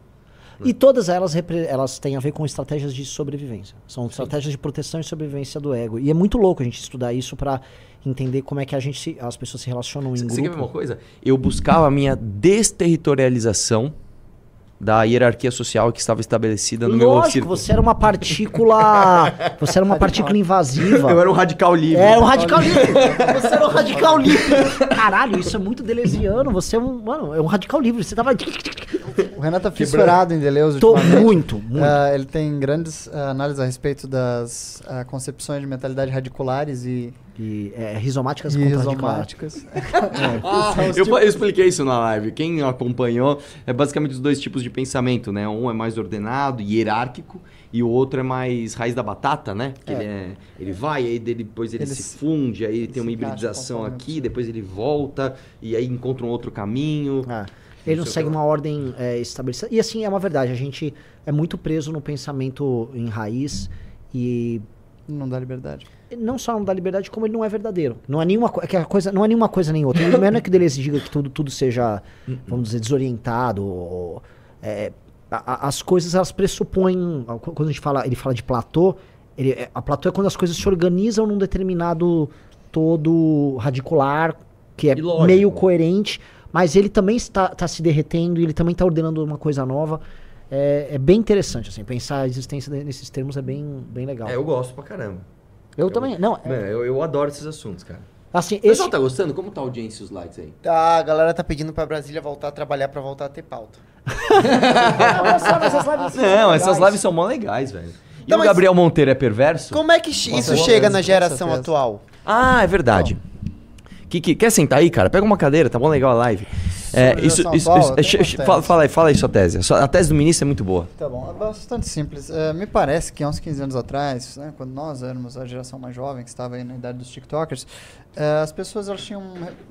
E todas elas, elas têm a ver com estratégias de sobrevivência. São estratégias de proteção e sobrevivência do ego. E é muito louco a gente estudar isso pra entender como é que a gente se- as pessoas se relacionam em Você grupo. quer ver uma coisa? Eu buscava a minha desterritorialização da hierarquia social que estava estabelecida no meu Lógico, círculo. você era uma partícula. você era uma partícula invasiva. Eu era um radical livre. É, um radical livre. Você era um radical livre. Caralho, isso é muito deleuziano. Você é um. Mano, é um radical livre. Você tava. O Renato tá fissurado em Deleuze Tô muito, muito. Ah, ele tem grandes ah, análises a respeito das ah, concepções de mentalidade radiculares e, E é, rizomáticas e contra rizomáticas. Ah, eu, eu expliquei isso na live. Quem acompanhou é basicamente os dois tipos de pensamento, né? Um é mais ordenado e hierárquico e o outro é mais raiz da batata, né? Que É. Ele, é- ele vai, aí dele- depois ele, Ele se funde, aí ele tem uma hibridização aqui, depois ele volta e aí encontra um outro caminho. É. Ele não sei o segue que uma ordem é, estabelecida. E assim, é uma verdade. A gente é muito preso no pensamento em raiz e Não dá liberdade. não só não dá liberdade, como ele não é verdadeiro. Não é nenhuma, é que a coisa, não é nenhuma coisa nem outra. Não é que o Deleuze diga que tudo, tudo seja, vamos dizer, desorientado. ou- é, a- a- as coisas elas pressupõem. Quando a gente fala, ele fala de platô, ele, é- a platô é quando as coisas se organizam num determinado todo radicular, que é meio coerente, mas ele também está, está se derretendo e ele também está ordenando uma coisa nova. É, é bem interessante, assim, pensar a existência nesses termos é bem, bem legal. É, eu gosto pra caramba. eu também, não, é- eu, eu adoro esses assuntos, cara. assim, O esse, pessoal tá gostando? Como tá a audiência e os likes aí? Tá, a galera tá pedindo pra Brasília voltar a trabalhar pra voltar a ter pauta. Não, essas lives são mó legais, velho. E Então, o Gabriel Monteiro é perverso? Como é que isso chega na geração atual? Ah, é verdade. Que, que- quer sentar aí, cara? Pega uma cadeira, tá bom legal a live. É, isso, isso, isso- tese. fala, fala aí, fala aí sua tese. A tese do ministro é muito boa. Tá bom, é bastante simples. É, me parece que há uns 15 anos atrás, né, quando nós éramos a geração mais jovem, que estava aí na idade dos TikTokers, é, as pessoas elas tinham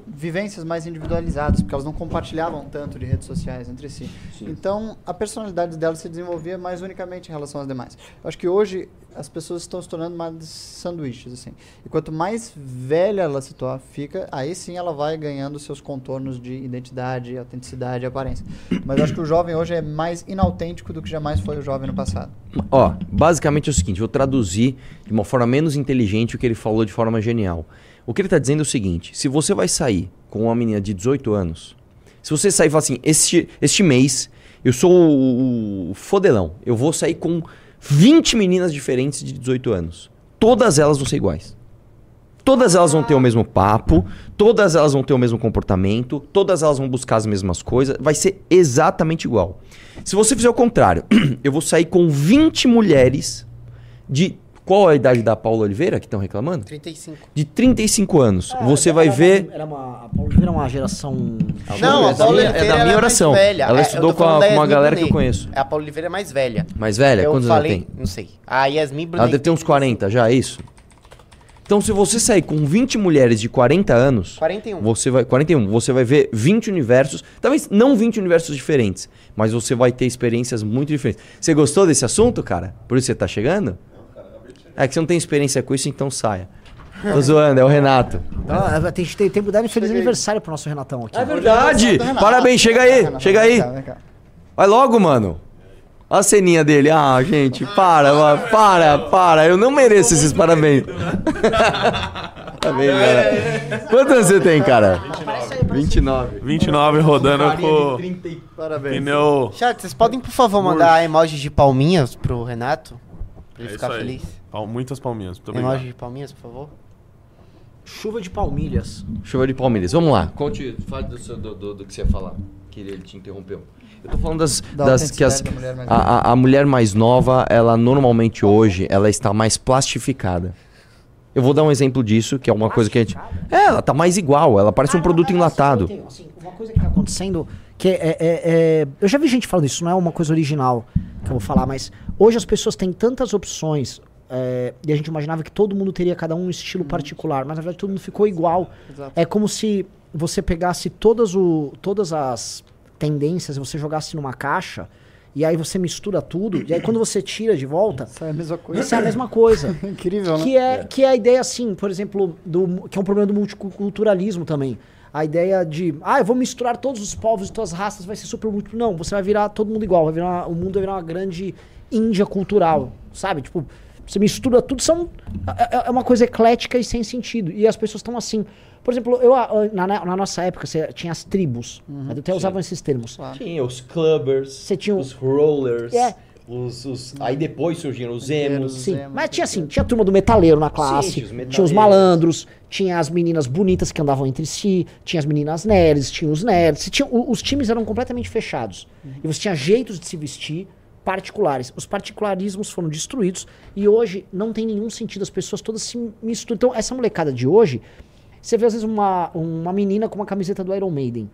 vivências mais individualizadas, porque elas não compartilhavam tanto de redes sociais entre si. Então, a personalidade delas se desenvolvia mais unicamente em relação às demais. Eu acho que hoje as pessoas estão se tornando mais sanduíches, assim. E quanto mais velha ela se torna, fica, aí sim ela vai ganhando seus contornos de identidade, autenticidade aparência. Mas acho que o jovem hoje é mais inautêntico do que jamais foi o jovem no passado. Ó, basicamente é o seguinte, vou traduzir de uma forma menos inteligente o que ele falou de forma genial. O que ele tá dizendo é o seguinte, se você vai sair com uma menina de 18 anos, se você sair e falar assim, este, este mês eu sou o, o fodelão, eu vou sair com 20 meninas diferentes de 18 anos. Todas elas vão ser iguais. Todas elas vão ter o mesmo papo, todas elas vão ter o mesmo comportamento, todas elas vão buscar as mesmas coisas, vai ser exatamente igual. Se você fizer o contrário, eu vou sair com 20 mulheres de. Qual a idade da Paula Oliveira que estão reclamando? 35. De 35 anos. É, você era vai uma- ver. Era uma, a Paula Oliveira é uma geração. Não, a é da Paula minha- Oliveira é da minha oração. velha. Ela É, estudou com, a- uma galera que eu conheço. A Paula Oliveira é mais velha. Mais velha? eu Quantos falei, anos ela tem? não sei. A Yasmin Brunet. Ela deve ter uns 40 já, é isso? Então, se você sair com 20 mulheres de 40 anos. 41. Você vai 41, você vai ver 20 universos, talvez não 20 universos diferentes, mas você vai ter experiências muito diferentes. Você gostou desse assunto, cara? Por isso você tá chegando? É que você não tem experiência com isso, então saia. Tô zoando, é o Renato. Ah, tem, tem, tem que dar um feliz aniversário pro nosso Renatão aqui. É verdade! Parabéns, chega aí, chega aí. Vem cá, vem cá. Vai logo, mano. Olha a ceninha dele. Ah, gente, para, mano, para, para. Eu não mereço esses parabéns. parabéns, cara. Quantos anos você tem, cara? 29. 29 rodando com Parabéns. pneu. Chat, vocês podem, por favor, mandar emojis de palminhas pro Renato? Pra ele É ficar feliz. Pal- Muitas palminhas. Muito Emoji obrigado. de palminhas, por favor. Chuva de palmilhas. Chuva de Palmeiras. Vamos lá. Conte, fale do, seu- do- do- do que você ia falar. Que ele te interrompeu. Eu tô falando das, Da das que as, da mulher mais a, a- a mulher mais nova, ela normalmente hoje, ela está mais plastificada. Eu vou dar um exemplo disso, que é uma coisa que a gente. É, ela tá mais igual, ela parece um produto enlatado. Assim, uma coisa que tá acontecendo Que é, é- é- eu já vi gente falando isso, não é uma coisa original que eu vou falar, mas hoje as pessoas têm tantas opções. É, e a gente imaginava que todo mundo teria cada um um estilo particular, mas na verdade todo mundo ficou igual. Exato. É como se você pegasse todas, o, todas as tendências e você jogasse numa caixa, e aí você mistura tudo, e aí quando você tira de volta, Isso é a mesma coisa. isso é a mesma coisa. Incrível, né? Que é, que é a ideia, assim, por exemplo, do, que é um problema do multiculturalismo também. A ideia de, ah, eu vou misturar todos os povos e todas as raças, vai ser super muito. Não, você vai virar todo mundo igual, vai virar uma- o mundo vai virar uma grande Índia cultural, sabe? Tipo, você mistura tudo, são, é, é uma coisa eclética e sem sentido. E as pessoas estão assim. Por exemplo, eu, na, na nossa época, você tinha as tribos, eu até usavam esses termos. Tinha os clubbers, Você tinha os rollers, É. os, os- Aí depois surgiram os emos. Sim, Emos, mas tinha assim, tinha a turma do metaleiro na classe, Sim, tinha os tinha os malandros, tinha as meninas bonitas que andavam entre si, tinha as meninas nerds, tinha os nerds, tinha, os times eram completamente fechados. E você tinha jeitos de se vestir particulares. Os particularismos foram destruídos e hoje não tem nenhum sentido, as pessoas todas se misturam. Então, essa molecada de hoje, você vê às vezes uma, uma menina com uma camiseta do Iron Maiden.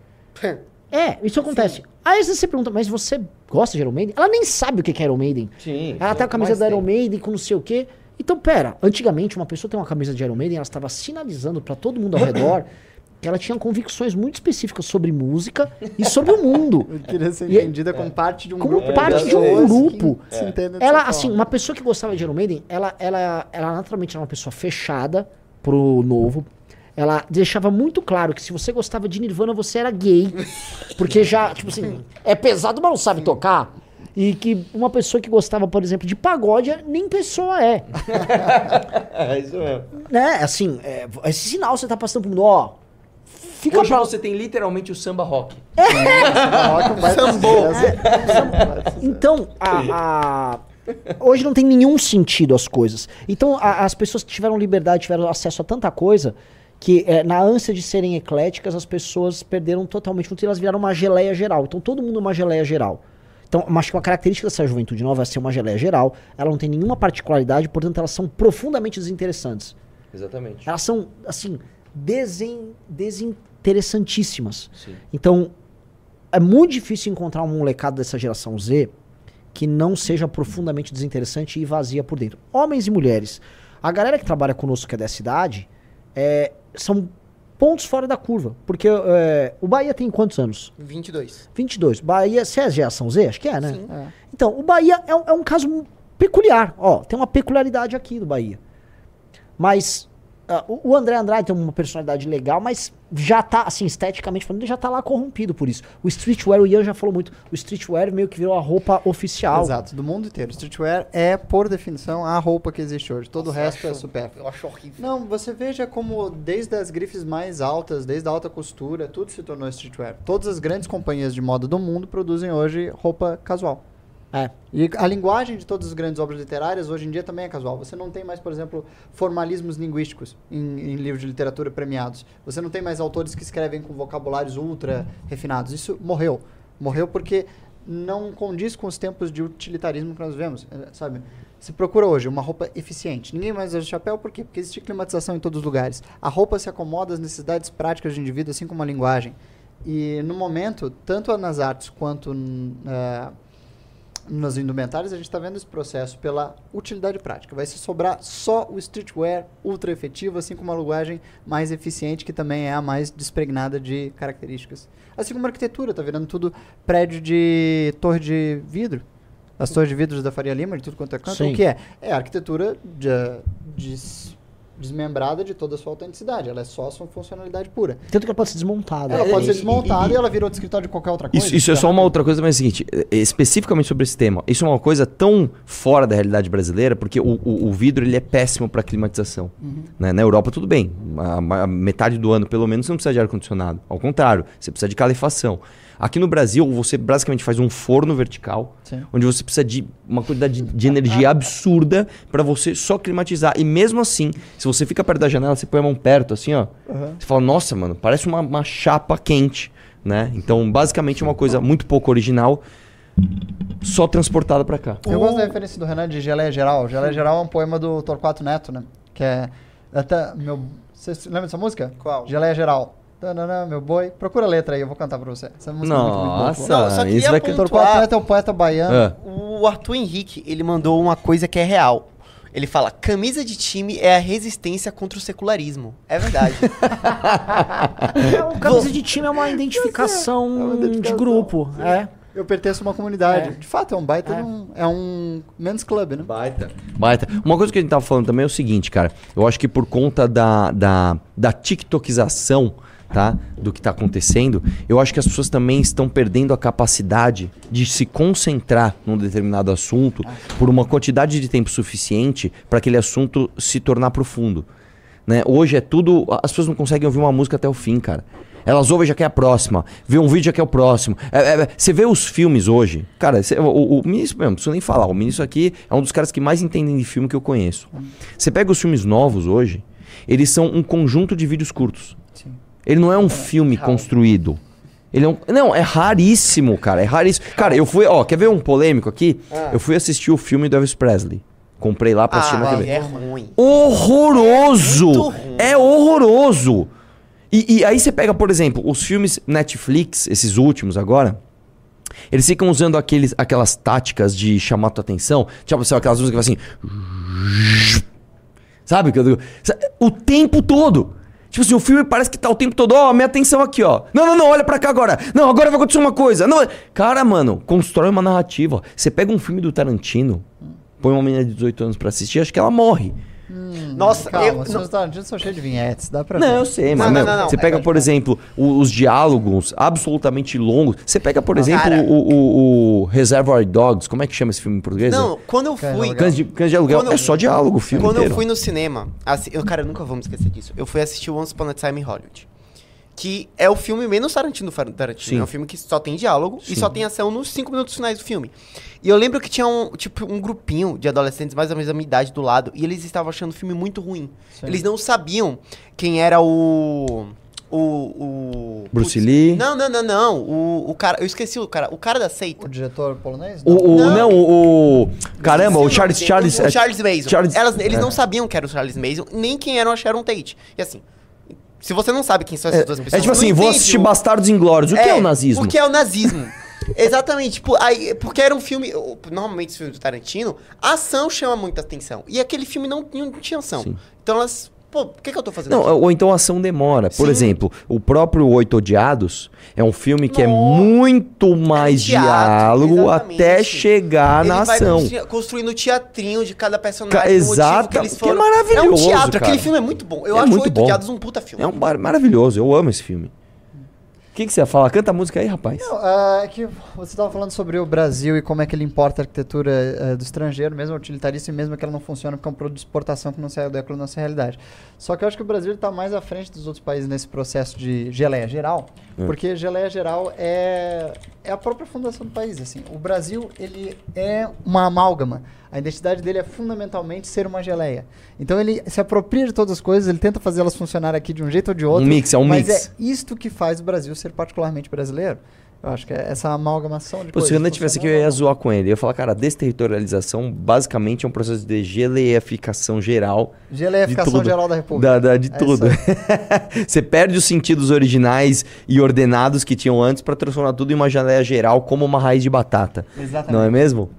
É, isso acontece. Aí às vezes você pergunta, mas você gosta de Iron Maiden? Ela nem sabe o que é Iron Maiden. Sim. Ela tá com a camisa Mas do Iron. Maiden com não sei o quê. Então, pera, antigamente uma pessoa tem uma camisa de Iron Maiden, ela estava sinalizando pra todo mundo ao redor ela tinha convicções muito específicas sobre música e sobre o mundo. Eu queria ser E- entendida como parte de um Como grupo. parte de um grupo. que dessa Ela, forma. assim, uma pessoa que gostava de Iron Maiden, ela, ela, ela naturalmente era uma pessoa fechada pro novo. Ela deixava muito claro que se você gostava de Nirvana, você era gay. Porque já, tipo assim, é pesado, mas não sabe tocar. E que uma pessoa que gostava, por exemplo, de pagode, nem pessoa é. É isso mesmo. Né? Assim, é, esse sinal você tá passando pro mundo, ó. Fica Hoje pra... você tem literalmente o samba rock. Rock vai Sambou. Então, a, a- hoje não tem nenhum sentido as coisas. Então, a- as pessoas que tiveram liberdade, tiveram acesso a tanta coisa, que é, na ânsia de serem ecléticas, as pessoas perderam totalmente elas viraram uma geleia geral. Então, todo mundo é uma geleia geral. Então, acho que uma característica dessa juventude nova é ser uma geleia geral. Ela não tem nenhuma particularidade, portanto, elas são profundamente desinteressantes. Exatamente. Elas são, assim, desen, desinteressantíssimas. Sim. Então, é muito difícil encontrar um molecado dessa geração Z que não seja profundamente desinteressante e vazia por dentro. Homens e mulheres. A galera que trabalha conosco, que é dessa idade, é, são pontos fora da curva. Porque é, o Bahia tem quantos anos? 22. 22. Bahia, você é geração Z? Acho que é, né? Sim. É. Então, o Bahia é um, é um caso peculiar. Ó, tem uma peculiaridade aqui do Bahia. Mas ah, o, André Andrade tem uma personalidade legal, mas já tá, assim, esteticamente falando, ele já tá lá corrompido por isso. O streetwear, o Ian já falou muito, o streetwear meio que virou a roupa oficial. Exato, do mundo inteiro. Streetwear é, por definição, a roupa que existe hoje. Todo o resto é supérfluo. Eu acho horrível. Não, você veja como desde as grifes mais altas, desde a alta costura, tudo se tornou streetwear. Todas as grandes companhias de moda do mundo produzem hoje roupa casual. É. E a linguagem de todas as grandes obras literárias hoje em dia também é casual. Você não tem mais, por exemplo, formalismos linguísticos em, em livros de literatura premiados. Você não tem mais autores que escrevem com vocabulários ultra refinados. Isso morreu. Morreu porque não condiz com os tempos de utilitarismo que nós vemos, eh, sabe? Se procura hoje uma roupa eficiente. Ninguém mais usa chapéu, por quê? Porque existe climatização em todos os lugares. A roupa se acomoda às necessidades práticas do indivíduo, assim como a linguagem. E no momento, tanto nas artes quanto eh, nas indumentárias, a gente está vendo esse processo pela utilidade prática. Vai se sobrar só o streetwear ultra efetivo, assim como a linguagem mais eficiente, que também é a mais despregnada de características. Assim como a arquitetura, está virando tudo prédio de torre de vidro. As torres de vidros da Faria Lima, de tudo quanto é canto. Sim. O que é? É a arquitetura de- des- desmembrada de toda a sua autenticidade. Ela é só sua funcionalidade pura. Tanto que ela pode ser desmontada. Ela É, pode e- ser desmontada e- e, ela virou de escritório de qualquer outra coisa. Isso, isso é só uma outra coisa, mas é o seguinte, eh, especificamente sobre esse tema, isso é uma coisa tão fora da realidade brasileira, porque o, o- o vidro ele é péssimo para climatização. né? Na Europa, tudo bem, a, a metade do ano, pelo menos, você não precisa de ar-condicionado. Ao contrário, você precisa de calefação. Aqui no Brasil, você basicamente faz um forno vertical, Sim. onde você precisa de uma quantidade de, de energia absurda para você só climatizar. E mesmo assim, se você fica perto da janela, você põe a mão perto, assim, ó. Você fala, nossa, mano, parece uma, uma chapa quente, né? Então, basicamente, é uma coisa muito pouco original, só transportada para cá. Eu gosto da referência do Renan de Geleia Geral. Geleia Geral é um poema do Torquato Neto, né? Que é. Até meu. Você lembra dessa música? Qual? Geleia Geral. Tananã, meu boi. Procura a letra aí, eu vou cantar pra você. Essa música é muito, muito boa. Nossa, Não, eu só isso vai pontuar- Doutor Poeta é o poeta baiano. Ah. O Arthur Henrique, ele mandou uma coisa que é real. Ele fala: camisa de time é a resistência contra o secularismo. É verdade. É, o camisa de time é uma identificação, É uma de identificação. grupo. É. Eu pertenço a uma comunidade. É. De fato, é um baita. É. de um- É um men's club, né? Baita. Baita. Uma coisa que a gente tava falando também é o seguinte, cara. Eu acho que por conta da, da, da tiktokização, tá? Do que tá acontecendo, eu acho que as pessoas também estão perdendo a capacidade de se concentrar num determinado assunto por uma quantidade de tempo suficiente para aquele assunto se tornar profundo. Né? Hoje é tudo. As pessoas não conseguem ouvir uma música até o fim, cara. Elas ouvem já quer a próxima, vê um vídeo já quer o próximo. É, é, é, você vê os filmes hoje, cara, cê- o, o ministro mesmo, não preciso nem falar. O ministro aqui é um dos caras que mais entendem de filme que eu conheço. Você pega os filmes novos hoje, eles são um conjunto de vídeos curtos. Sim. Ele não é um filme construído. Ele é um, não, é raríssimo, cara. É raríssimo. Cara, eu fui, ó, quer ver um polêmico aqui? Eu fui assistir o filme do Elvis Presley. Comprei lá pra assistir na ah, TV. é ruim. Horroroso! É. É horroroso! E, e aí você pega, por exemplo, os filmes Netflix, esses últimos agora, eles ficam usando aqueles, aquelas táticas de chamar tua atenção. Tipo, sabe, aquelas músicas que fazem assim. Sabe? que eu digo? Sa- O tempo todo. Tipo assim, o filme parece que tá o tempo todo, ó, minha atenção aqui, ó. Não, não, não, olha pra cá agora. Não, agora vai acontecer uma coisa. Não, cara, mano, constrói uma narrativa. Você pega um filme do Tarantino, põe uma menina de 18 anos pra assistir, acho que ela morre. Nossa, Calma, eu, não, seus Tarantinos são cheios de vinhetes, dá pra Não, ver. eu sei, Não, mas não, não, não. você pega, É, por exemplo, os diálogos absolutamente longos. Você pega, por exemplo, o, o- o Reservoir Dogs. Como é que chama esse filme em português? não, quando eu fui. Cães de, Cães de Aluguel. Quando- é só diálogo o filme Quando inteiro. eu fui no cinema, assim, eu, cara, eu nunca vou me esquecer disso. Eu fui assistir Once Upon a Time em Hollywood. Que é o filme menos Tarantino do Tarantino. Sim. É um filme que só tem diálogo Sim. e só tem ação nos cinco minutos finais do filme. E eu lembro que tinha um, tipo, um grupinho de adolescentes mais ou menos da minha idade do lado e eles estavam achando o filme muito ruim. Sim. Eles não sabiam quem era o. O. o Bruce putz, Lee? Não, não, não, não. O, o cara. Eu esqueci o cara. O cara da seita. O diretor polonês? O, o- não, Não. o, o- Caramba, o Charles. Charles, o é- Charles Mason. Charles- Elas- eles é. não sabiam que era o Charles Mason, nem quem era o Sharon Tate. E assim, se você não sabe quem são essas duas É, pessoas... é tipo assim, vou assistir o- Bastardos Inglórios. O que é, o nazismo? O que é o nazismo? Exatamente, tipo, aí, porque era um filme. Normalmente, os filmes do Tarantino, a ação chama muita atenção. E aquele filme não, não tinha ação. Sim. Então elas. Pô, o que, que eu tô fazendo Não, aqui? ou então a ação demora. Por Sim. exemplo, o próprio Oito Odiados é um filme que é Nossa. muito mais teatro, diálogo exatamente. até chegar na Ele vai ação. construi- construindo o teatrinho de cada personagem. Ca- o motivo exata- que eles que é maravilhoso, É um teatro, cara. aquele filme é muito bom. Eu É acho muito Oito bom. Odiados um puta filme. É um maravilhoso, eu amo esse filme. O que, que você ia falar? Canta a música aí, rapaz. Não, ah, é que você estava falando sobre o Brasil e como é que ele importa a arquitetura eh, do estrangeiro, mesmo utilitarista, e mesmo que ela não funciona porque é um produto de exportação que não se adequa à nossa realidade. Só que eu acho que o Brasil está mais à frente dos outros países nesse processo de geleia geral, Hum. porque geleia geral é, é a própria fundação do país. Assim. O Brasil ele é uma amálgama. A identidade dele é fundamentalmente ser uma geleia. Então ele se apropria de todas as coisas, ele tenta fazer elas funcionar aqui de um jeito ou de outro. mix, é um mas mix. é isto que faz o Brasil ser particularmente brasileiro. Eu acho que é essa amalgamação de Pô, se o Renan tivesse aqui, eu ia zoar com ele. Eu ia falar, cara, desterritorialização basicamente é um processo de geleificação geral Geleificação geral da República. da, da- de É tudo. Você perde os sentidos originais e ordenados que tinham antes pra transformar tudo em uma geleia geral como uma raiz de batata. Exatamente. Não é mesmo?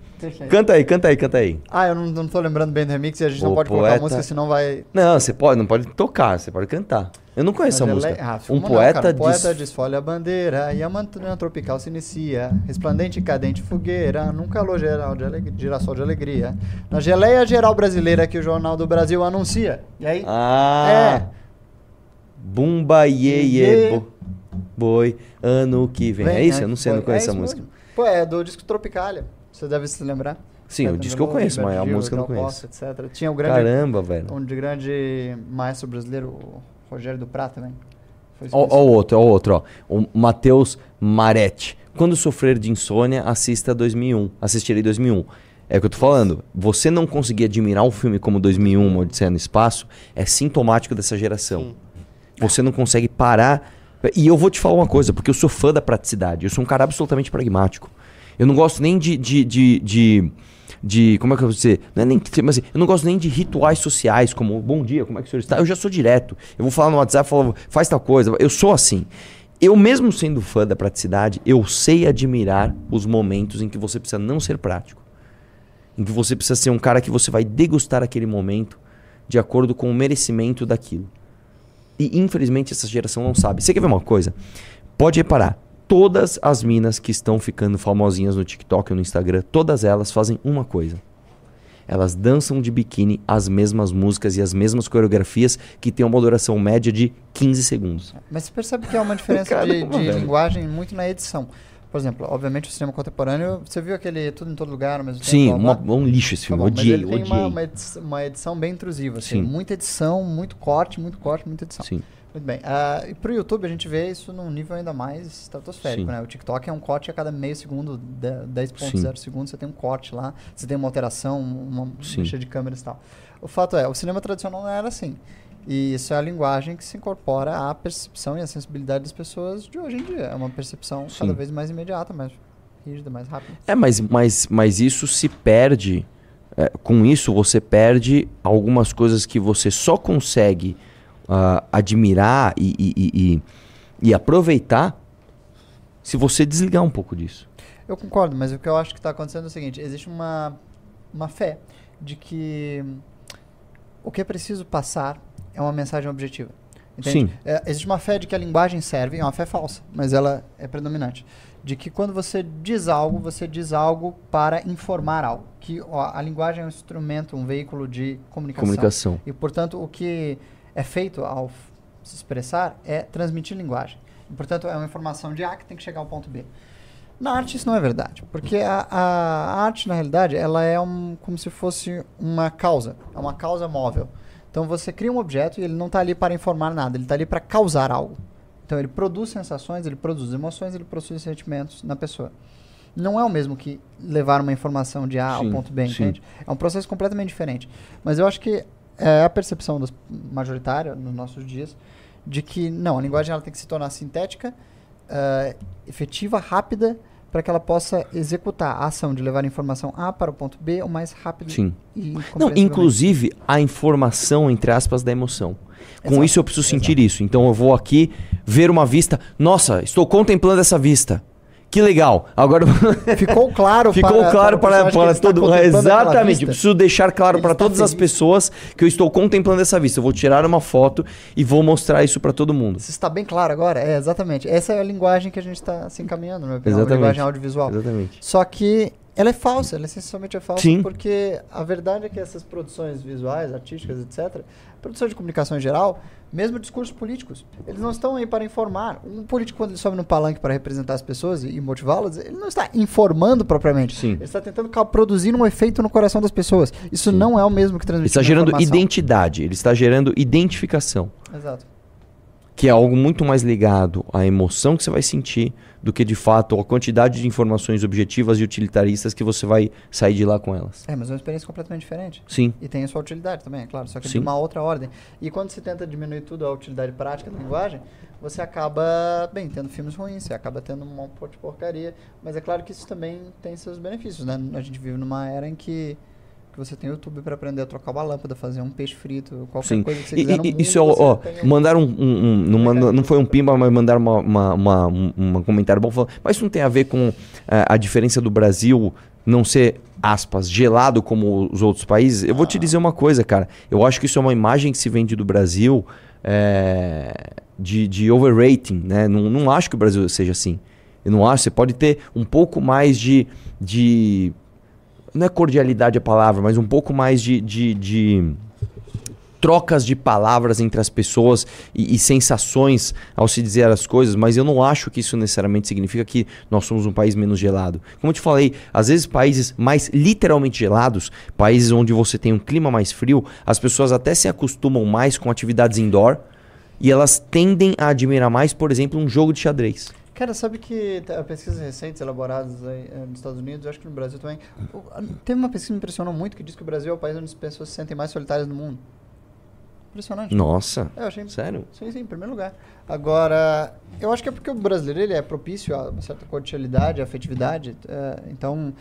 Canta aí, canta aí, canta aí. Ah, eu não, não tô lembrando bem do remix e a gente O não pode colocar poeta- a música, senão vai. Não, você pode, não pode tocar, você pode cantar. Eu não conheço Na essa geleia- música. Ah, um não, poeta, cara? Um poeta diz... desfolha a bandeira e a manhã tropical se inicia. Resplendente e cadente fogueira, num calor geral de alegria, girassol de alegria. Na geleia geral brasileira que o Jornal do Brasil anuncia. E aí? Ah! É. Bumba Iê. bo- boi, ano que vem. é isso? Eu não sei, eu não conheço é essa música. mesmo. Pô, é do disco Tropicália. Você deve se lembrar. Sim, o disco eu conheço, mas a Gilberto música eu não conheço. Etc. Tinha o grande, Caramba, velho. um de grande maestro brasileiro, o Rogério do Prata, também. Ó, ó o outro, ó o outro, ó. O Matheus Maretti. Quando sofrer de insônia, assista 2001. Assistirei 2001. É o que eu tô falando. Você não conseguir admirar um filme como 2001, Uma Odisseia no Espaço, é sintomático dessa geração. Sim. Você não consegue parar. E eu vou te falar uma coisa, porque eu sou fã da praticidade. Eu sou um cara absolutamente pragmático. Eu não gosto nem de, de, de, de, de. Como é que eu vou dizer? Não é nem mas assim, eu não gosto nem de rituais sociais, como bom dia, como é que o senhor está? Eu já sou direto. Eu vou falar no WhatsApp, falo, faz tal coisa. Eu sou assim. Eu, mesmo sendo fã da praticidade, eu sei admirar os momentos em que você precisa não ser prático. Em que você precisa ser um cara que você vai degustar aquele momento de acordo com o merecimento daquilo. E infelizmente essa geração não sabe. Você quer ver uma coisa? Pode reparar, todas as minas que estão ficando famosinhas no TikTok ou no Instagram, todas elas fazem uma coisa. Elas dançam de biquíni as mesmas músicas e as mesmas coreografias que tem uma duração média de 15 segundos. Mas você percebe que há uma diferença Caramba, de, de velho. linguagem muito na edição. Por exemplo, obviamente o cinema contemporâneo, você viu aquele tudo em todo lugar tempo? Sim, uma- um lixo esse Tá filme. bom, mas odiei, ele tem odiei. uma, uma, edição, uma edição bem intrusiva. Assim, Sim. muita edição, muito corte, muito corte, muita edição. Sim. Muito bem. Ah, e pro YouTube a gente vê isso num nível ainda mais estratosférico, Sim. né? O TikTok é um corte a cada meio segundo, de- 10.0 segundos, você tem um corte lá, você tem uma alteração, uma mexa de câmeras e tal. O fato é, o cinema tradicional não era assim. E isso é a linguagem que se incorpora à percepção e à sensibilidade das pessoas de hoje em dia. É uma percepção Sim. cada vez mais imediata, mais rígida, mais rápida. É, mas, mas, mas isso se perde. é, com isso, você perde algumas coisas que você só consegue ah, admirar e, e- e- e- e aproveitar se você desligar um pouco disso. Eu concordo, mas o que eu acho que está acontecendo é o seguinte: existe uma, uma fé de que o que é preciso passar é uma mensagem objetiva. Entende? Sim. É, existe uma fé de que a linguagem serve, é uma fé falsa, mas ela é predominante. De que quando você diz algo, você diz algo para informar algo. Que ó, a linguagem é um instrumento, um veículo de comunicação. Comunicação. E, portanto, o que é feito ao se expressar é transmitir linguagem. Portanto, é uma informação de A que tem que chegar ao ponto B. Na arte isso não é verdade, porque a, a arte, na realidade, ela é um, como se fosse uma causa, é uma causa móvel. Então você cria um objeto e ele não está ali para informar nada, ele está ali para causar algo. Então ele produz sensações, ele produz emoções, ele produz sentimentos na pessoa. Não é o mesmo que levar uma informação de A ao Sim, ponto B, sim. entende? É um processo completamente diferente. Mas eu acho que é a percepção das, majoritária nos nossos dias de que não, a linguagem ela tem que se tornar sintética, eh, efetiva, rápida, para que ela possa executar a ação de levar a informação A para o ponto B o mais rápido Sim. e Não, inclusive a informação, entre aspas, da emoção. Com Exato, isso eu preciso sentir isso. Então eu vou aqui ver uma vista. Nossa, estou contemplando essa vista. Que legal. Agora Ficou claro ficou para, claro para, para ele está todo aquela Exatamente. Preciso deixar claro Ele para todas as feliz. pessoas que eu estou contemplando essa vista. Eu vou tirar uma foto e vou mostrar isso para todo mundo. Isso está bem claro agora? É, exatamente. Essa é a linguagem que a gente está se encaminhando, na minha opinião, a Exatamente. linguagem audiovisual. Exatamente. Só que ela é falsa, ela essencialmente é falsa, Sim. porque a verdade é que essas produções visuais, artísticas, etc., produção de comunicação em geral, mesmo discursos políticos, eles não estão aí para informar. Um político, quando ele sobe no palanque para representar as pessoas e, e motivá-las, ele não está informando propriamente. Sim. Ele está tentando produzir um efeito no coração das pessoas. Isso não é o mesmo que Ele transmitir está uma gerando informação. identidade, ele está gerando identificação. Exato. que é algo muito mais ligado à emoção que você vai sentir do que de fato a quantidade de informações objetivas e utilitaristas que você vai sair de lá com elas. É, mas é uma experiência completamente diferente. Sim, E tem a sua utilidade também, é claro, só que Sim. de uma outra ordem. E quando se tenta diminuir tudo a utilidade prática da linguagem, você acaba, bem, tendo filmes ruins, você acaba tendo um monte de porcaria, mas é claro que isso também tem seus benefícios, né? A gente vive numa era em que, que você tem o YouTube para aprender a trocar uma lâmpada, fazer um peixe frito, qualquer sim. coisa que você quiser e- mundo, isso, é, ó, um- mandaram um, um- um- não, manda- não foi um pimba, mas mandaram uma, uma, uma- um, comentário bom falando, mas isso não tem a ver com eh, a diferença do Brasil não ser, aspas, gelado como os outros países? Eu vou te dizer uma coisa, cara. Eu acho que isso é uma imagem que se vende do Brasil eh, de, de overrating, né? Não, não acho que o Brasil seja assim. Eu não acho. Você pode ter um pouco mais de. de não é cordialidade a palavra, mas um pouco mais de, de, de trocas de palavras entre as pessoas e, e sensações ao se dizer as coisas, mas eu não acho que isso necessariamente significa que nós somos um país menos gelado. Como eu te falei, às vezes países mais literalmente gelados, países onde você tem um clima mais frio, as pessoas até se acostumam mais com atividades indoor e elas tendem a admirar mais, por exemplo, um jogo de xadrez. Cara, sabe que te- pesquisas recentes elaboradas aí, eh, nos Estados Unidos, eu acho que no Brasil também. Teve uma pesquisa que me impressionou muito que diz que o Brasil é o país onde as pessoas se sentem mais solitárias no mundo. Impressionante. Nossa, É, eu achei. sério? Sim, sim, em primeiro lugar. Agora, eu acho que é porque o brasileiro ele é propício a uma certa cordialidade, afetividade. eh, então,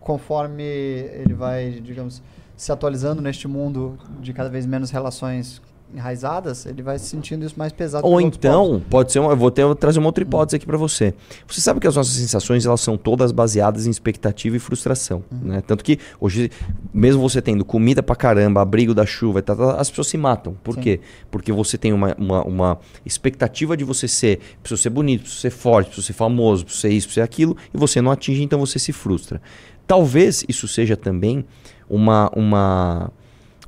conforme ele vai, digamos, se atualizando neste mundo de cada vez menos relações enraizadas, ele vai se sentindo isso mais pesado. Ou então, pode ser uma, eu vou ter, eu vou trazer uma outra hipótese aqui pra você. Você sabe que as nossas sensações elas são todas baseadas em expectativa e frustração, né? Tanto que hoje, mesmo você tendo comida pra caramba, abrigo da chuva, e tal, tal, as pessoas se matam. Por Sim. quê? Porque você tem uma, uma, uma expectativa de você ser, precisa ser bonito, precisa ser forte, precisa ser famoso, precisa ser isso, precisa ser aquilo, e você não atinge, então você se frustra. Talvez isso seja também uma, uma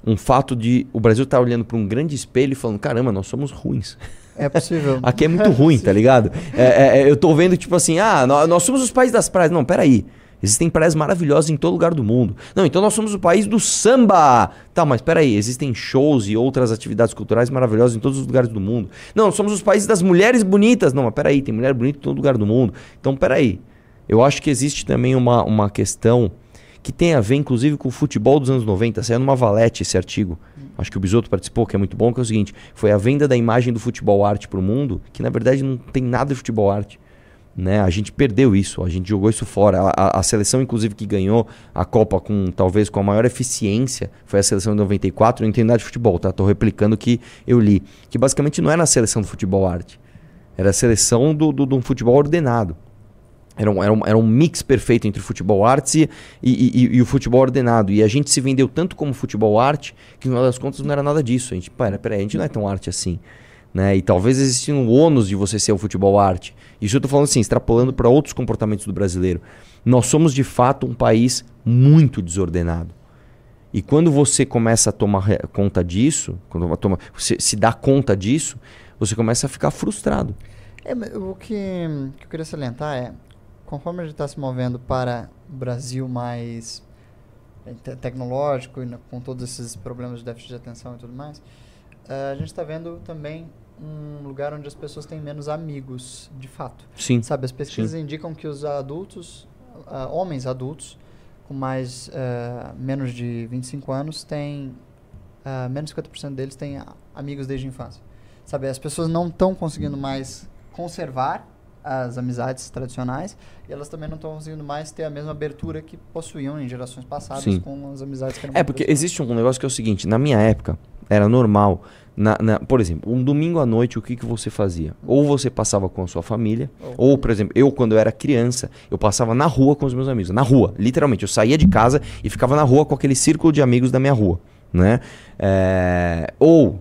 um fato de o Brasil estar olhando para um grande espelho e falando, caramba, nós somos ruins. É possível. Aqui é muito ruim, tá ligado? É, é, é, eu tô vendo, tipo assim, ah, nó- nós, somos os países das praias. Não, peraí. Existem praias maravilhosas em todo lugar do mundo. Não, então nós somos o país do samba. Tá, mas peraí, existem shows e outras atividades culturais maravilhosas em todos os lugares do mundo. Não, nós somos os países das mulheres bonitas. Não, mas peraí, tem mulher bonita em todo lugar do mundo. Então, peraí. Eu acho que existe também uma, uma questão que tem a ver, inclusive, com o futebol dos anos 90. Saiu numa Valete esse artigo. Acho que o Bisoto participou, que é muito bom, que é o seguinte: foi a venda da imagem do futebol arte para o mundo, que na verdade não tem nada de futebol arte. Né? A gente perdeu isso, a gente jogou isso fora. A, a- a seleção, inclusive, que ganhou a Copa com talvez com a maior eficiência foi a seleção de 94. Eu não entendo nada de futebol, tá? Tô replicando o que eu li. Que basicamente não era a seleção do futebol arte, era a seleção do, do, um futebol ordenado. Era um, era, um, era um mix perfeito entre o futebol artes e, e, e- o futebol ordenado. E a gente se vendeu tanto como futebol arte que, no final das contas, não era nada disso. A gente, pera, peraí, a gente não é tão arte assim. Né? E talvez existia um ônus de você ser o futebol arte. Isso eu tô falando assim, extrapolando para outros comportamentos do brasileiro. Nós somos, de fato, um país muito desordenado. E quando você começa a tomar conta disso, quando toma- você se dá conta disso, você começa a ficar frustrado. É, o que, que eu queria salientar é, conforme a gente está se movendo para o Brasil mais eh, te- tecnológico e na- com todos esses problemas de déficit de atenção e tudo mais, eh, a gente está vendo também um lugar onde as pessoas têm menos amigos, de fato. Sim. Sabe, as pesquisas indicam que os adultos, ah, homens adultos, com mais ah, menos de 25 anos, têm ah, menos de 50% deles têm amigos desde a infância. Sabe, as pessoas não estão conseguindo mais conservar as amizades tradicionais e elas também não estão conseguindo mais ter a mesma abertura que possuíam em gerações passadas Sim. com as amizades que eram É, porque existe um negócio que é o seguinte, na minha época, era normal. na- na- por exemplo, um domingo à noite, o que, que você fazia? Ou você passava com a sua família, ou, por exemplo, eu, quando eu era criança, eu passava na rua com os meus amigos. Na rua, literalmente. Eu saía de casa e ficava na rua com aquele círculo de amigos da minha rua. Né? É, ou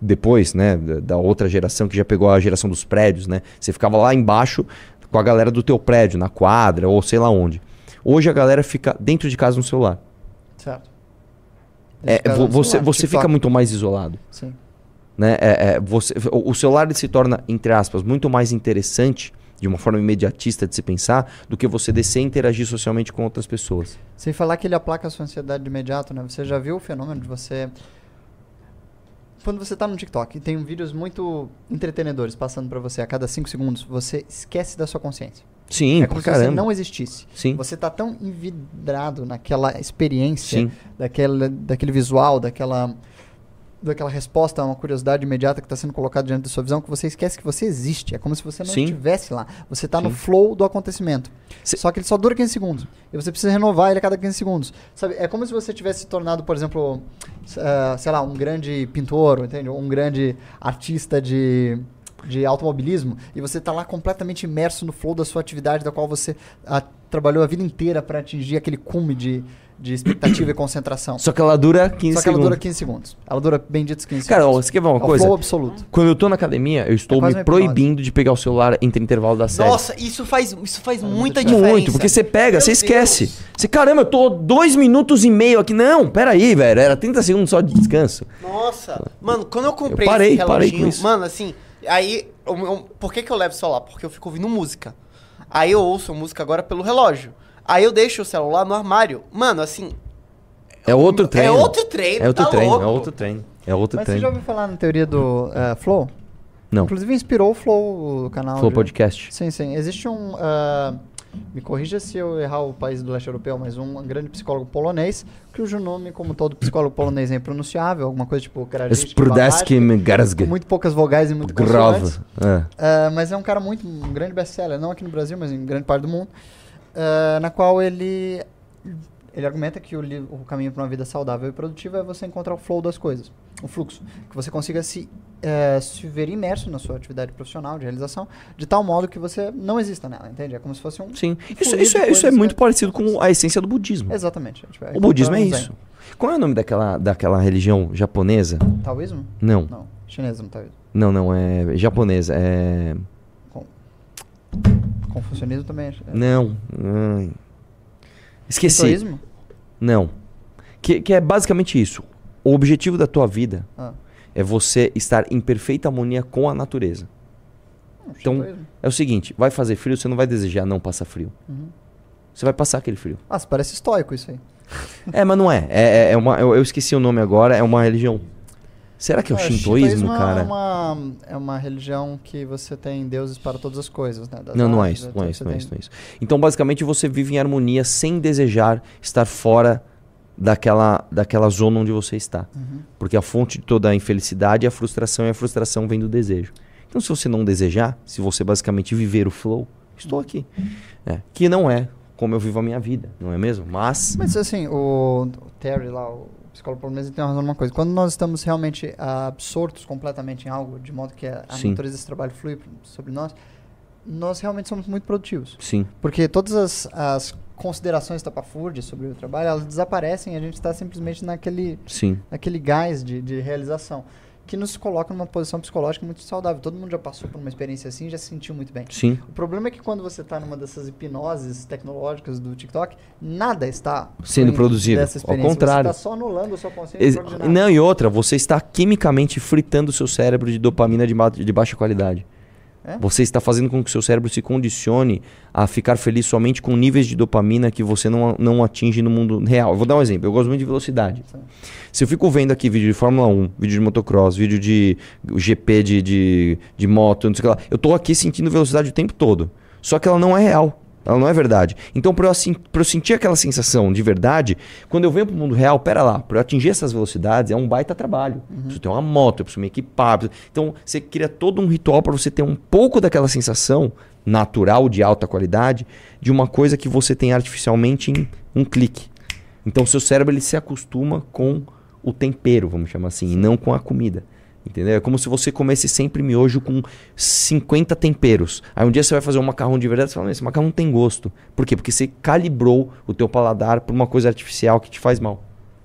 depois, né, da outra geração que já pegou a geração dos prédios, né? Você ficava lá embaixo com a galera do teu prédio, na quadra ou sei lá onde. Hoje a galera fica dentro de casa no celular. Certo. É, vo- você, celular, você fica muito mais isolado. Sim. Né? É, é, você, o, celular se torna, entre aspas, muito mais interessante, de uma forma imediatista de se pensar, do que você descer e interagir socialmente com outras pessoas. Sem falar que ele aplaca a sua ansiedade de imediato, né? Você já viu o fenômeno de você. Quando você tá no TikTok e tem vídeos muito entretenedores passando pra você a cada 5 segundos, você esquece da sua consciência. Sim, é como se caramba. você não existisse. Sim. Você tá tão envidrado naquela experiência, Sim. daquele, daquele visual, daquela, daquela resposta a uma curiosidade imediata que está sendo colocada diante da sua visão, que você esquece que você existe. É como se você não Sim. estivesse lá. Você está no flow do acontecimento. Se- Só que ele só dura 15 segundos. E você precisa renovar ele a cada 15 segundos. Sabe? É como se você tivesse se tornado, por exemplo, ah, sei lá, um grande pintor, entende? Ou um grande artista de, de automobilismo. E você está lá completamente imerso no flow da sua atividade, da qual você ah, trabalhou a vida inteira para atingir aquele cume de, de expectativa e concentração. Só que ela dura 15 Só que ela segundos. dura 15 segundos. Ela dura benditos 15 Cara, segundos. você quer ver uma é coisa? flow absoluto. Quando eu tô na academia, eu estou É me proibindo de pegar o celular entre intervalo da série. Nossa, isso faz, isso faz muita muito diferença. Muito, porque você pega, Meu você esquece. Deus. Você, caramba, eu tô dois minutos e meio aqui. Não, peraí, velho. Era 30 segundos só de descanso. Nossa, mano, quando eu comprei Eu parei, esse parei com reloginho, isso. mano, assim, aí, o meu- por que que eu levo o celular? Porque eu fico ouvindo música. Aí eu ouço música agora pelo relógio. Aí eu deixo o celular no armário. Mano, assim, É outro treino. é outro treino, É outro tá treino, louco. é outro treino. É outro Mas você já treino. ouviu falar na teoria do eh, flow? Não. Inclusive inspirou o Flow, o canal. Flow de- Podcast. Sim, sim. Existe um. ah, me corrija se eu errar o país do leste europeu, mas um grande psicólogo polonês, cujo nome, como todo psicólogo polonês, é impronunciável, alguma coisa tipo Krajewski, Sprudeski com muito poucas vogais e muito Grove. É. Ah, mas é um cara muito, um grande best-seller, não aqui no Brasil, mas em grande parte do mundo, ah, na qual ele ele argumenta que o, o caminho para uma vida saudável e produtiva é você encontrar o flow das coisas, o fluxo, que você consiga se, eh, se ver imerso na sua atividade profissional de realização, de tal modo que você não exista nela, entende? É como se fosse um... Sim. Isso, isso, é, isso é muito parecido com a essência do budismo. Exatamente. Tipo, O budismo é isso. Qual é o nome daquela, daquela religião japonesa? Taoísmo? Não, Não. Chinês não taoísmo. não, não, é japonesa. É. Confucionismo também é... Não. ai. Esqueci. Shintoísmo? Não. Que, que é basicamente isso. O objetivo da tua vida Ah. é você estar em perfeita harmonia com a natureza. Não, Então-. É o seguinte, vai fazer frio, você não vai desejar não passar frio. Uhum. Você vai passar aquele frio. Ah, parece estoico isso aí. É, mas não é. É, é- é uma, eu, eu esqueci o nome agora, é uma religião. Será que é o Ah, shintoísmo, cara? É uma, é uma religião que você tem deuses para todas as coisas, né? Das Não, não é isso, etc. não é isso, não é isso, não é isso. Então, basicamente, você vive em harmonia sem desejar estar fora daquela, daquela zona onde você está. Uhum. Porque a fonte de toda a infelicidade é a frustração, e a frustração vem do desejo. Então, se você não desejar, se você basicamente viver o flow, estou aqui. É, que não é como eu vivo a minha vida, não é mesmo? Mas, Mas assim, o, o Terry lá, o psicólogo polonês, ele tem razão numa coisa. Quando nós estamos realmente absortos completamente em algo, de modo que a, natureza desse trabalho flui sobre nós, nós realmente somos muito produtivos. sim, Porque todas as, as considerações tapafúrdias sobre o trabalho, elas desaparecem e a gente está simplesmente naquele, sim. naquele gás de, de realização. Que nos coloca numa posição psicológica muito saudável. Todo mundo já passou por uma experiência assim e já se sentiu muito bem. Sim, O problema é que quando você está numa dessas hipnoses tecnológicas do TikTok, nada está Sendo produzido. Ao contrário. Você está só anulando a sua consciência. Ex-. Não, e outra, você está quimicamente fritando o seu cérebro de dopamina de, ba- de baixa qualidade. É? Você está fazendo com que o seu cérebro se condicione a ficar feliz somente com níveis de dopamina que você não, não atinge no mundo real. Eu vou dar um exemplo. Eu gosto muito de velocidade. Se eu fico vendo aqui vídeo de Fórmula 1, vídeo de motocross, vídeo de GP de, de, de moto, não sei o que lá, eu tô aqui sentindo velocidade o tempo todo. Só que ela não é real. Ela não é verdade. Então, para eu, eu sentir aquela sensação de verdade, quando eu venho pro mundo real, pera lá, para eu atingir essas velocidades é um baita trabalho. Eu preciso ter uma moto, eu preciso me equipar. preciso- Então, você cria todo um ritual para você ter um pouco daquela sensação natural, de alta qualidade, de uma coisa que você tem artificialmente em um clique. Então, seu cérebro ele se acostuma com o tempero, vamos chamar assim, e não com a comida. Entendeu? É como se você comesse sempre miojo com 50 temperos. Aí um dia você vai fazer um macarrão de verdade e você fala, "Mas esse macarrão não tem gosto. Por quê? Porque você calibrou o teu paladar por uma coisa artificial que te faz mal.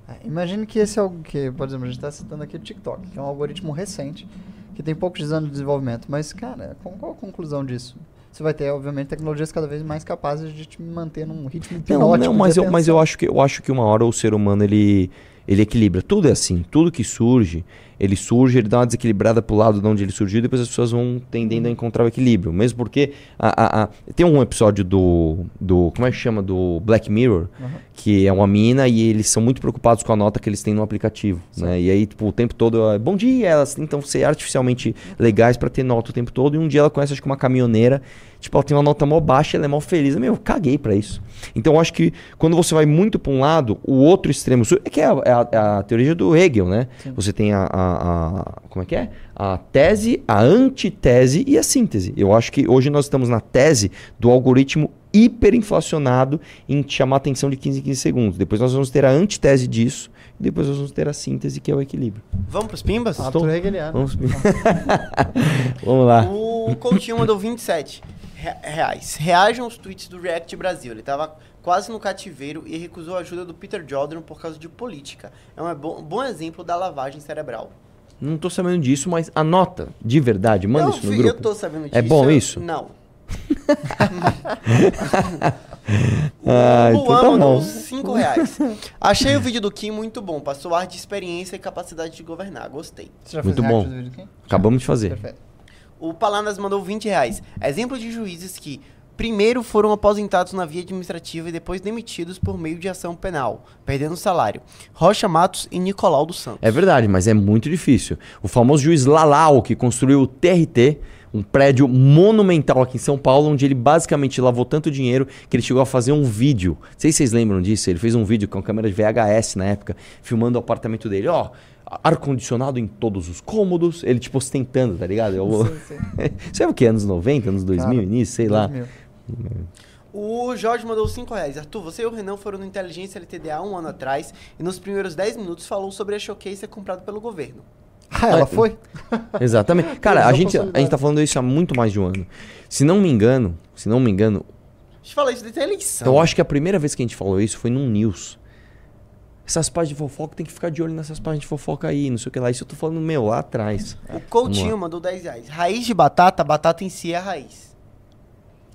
É, Imagine que esse é algo que, por exemplo, a gente está citando aqui o TikTok, que é um algoritmo recente, que tem poucos anos de desenvolvimento. Mas, cara, qual, a conclusão disso? Você vai ter, obviamente, tecnologias cada vez mais capazes de te manter num ritmo Não, não, mas eu, mas eu acho que eu acho que uma hora o ser humano ele ele equilibra. Tudo é assim, tudo que surge, ele surge, ele dá uma desequilibrada pro lado de onde ele surgiu, depois as pessoas vão tendendo a encontrar o equilíbrio. Mesmo porque a, a- a- tem um episódio do do como é que chama do Black Mirror, Aham. que é uma mina e eles são muito preocupados com a nota que eles têm no aplicativo, né? E aí, tipo, o tempo todo, é, bom dia, elas tentam ser artificialmente legais pra ter nota o tempo todo, e um dia ela conhece, acho que uma caminhoneira, tipo, ela tem uma nota mó baixa, ela é mó feliz. Meu, eu caguei pra isso. Então, eu acho que quando você vai muito pra um lado, o outro extremo, é que é a, é a- é a teoria do Hegel, né? Sim. Você tem a, a- a- como é que é? A tese, a antitese e a síntese. Eu acho que hoje nós estamos na tese do algoritmo hiperinflacionado em te chamar a atenção de 15 em 15 segundos. Depois nós vamos ter a antitese disso e depois nós vamos ter a síntese, que é o equilíbrio. Vamos pros pimbas? Estou- Arthur Hegeliano. Vamos, vamos lá. O Coutinho mandou 27 re- reais. Reajam aos tweets do React Brasil. Ele tava quase no cativeiro e recusou a ajuda do Peter Jordan por causa de política. É um bom, bom exemplo da lavagem cerebral. Não tô sabendo disso, mas anota de verdade, manda Não, isso no fi- grupo. Eu tô sabendo disso. É bom eu- isso? Não. Ah, o então Luan tá mandou bom. 5 reais. Achei o vídeo do Kim muito bom. Passou ar de experiência e capacidade de governar. Gostei. Você já Muito fez bom. react do vídeo aqui? Acabamos de fazer. Perfeito. O Palanas mandou 20 reais. Exemplo de juízes que primeiro foram aposentados na via administrativa e depois demitidos por meio de ação penal, perdendo salário. Rocha Matos e Nicolau dos Santos. É verdade, mas é muito difícil. O famoso juiz Lalau, que construiu o TRT, um prédio monumental aqui em São Paulo, onde ele basicamente lavou tanto dinheiro que ele chegou a fazer um vídeo. Não sei se vocês lembram disso. Ele fez um vídeo com câmera de VHS na época, filmando o apartamento dele. Ó, ar-condicionado em todos os cômodos. Ele, tipo, ostentando, tá ligado? Eu, Sim, sim. É o que? Anos 90, anos 2000, Cara, início, sei lá. 2000. O Jorge mandou 5 reais. Arthur, você e o Renan foram no Inteligência LTDA um ano atrás e nos primeiros 10 minutos falou sobre a Showcase ser comprado pelo governo. Ah, ela foi? Exatamente. Cara, a gente, a gente tá falando isso há muito mais de um ano. Se não me engano, se não me engano, A gente fala isso desde a eleição. eu acho que a primeira vez que a gente falou isso foi num news. Essas páginas de fofoca tem que ficar de olho nessas páginas de fofoca aí, não sei o que lá. Isso eu tô falando, meu, lá atrás. O Coutinho mandou 10 reais. Raiz de batata, batata em si é a raiz.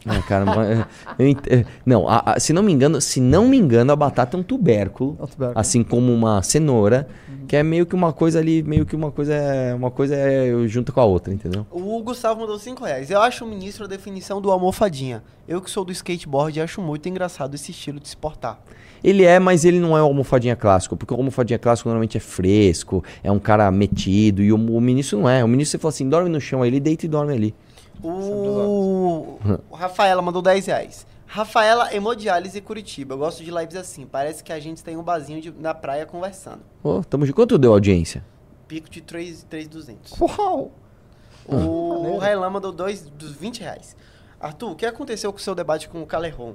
Ah, cara, mas, eu ent- é, não, a- a- se não me engano, se não me engano, a batata é um tubérculo, É um tubérculo. assim como uma cenoura, que é meio que uma coisa ali, meio que uma coisa é uma coisa é junto com a outra, entendeu? O Gustavo mandou 5 reais. Eu acho o ministro a definição do almofadinha. Eu que sou do skateboard acho muito engraçado esse estilo de se portar. Ele é, mas ele não é o almofadinha clássico, porque o almofadinha clássico normalmente é fresco, é um cara metido, e o, o ministro não é. O ministro você fala assim, dorme no chão, aí ele deita e dorme ali. O... o Rafaela mandou 10 reais. Rafaela Hemodiálise Curitiba. Eu gosto de lives assim. Parece que a gente tem um barzinho de- na praia conversando. Ô, tamo junto. Quanto deu a audiência? Pico de 3,200. Uau! O Railan mandou dois, dos 20 reais. Arthur, o que aconteceu com o seu debate com o Calerron?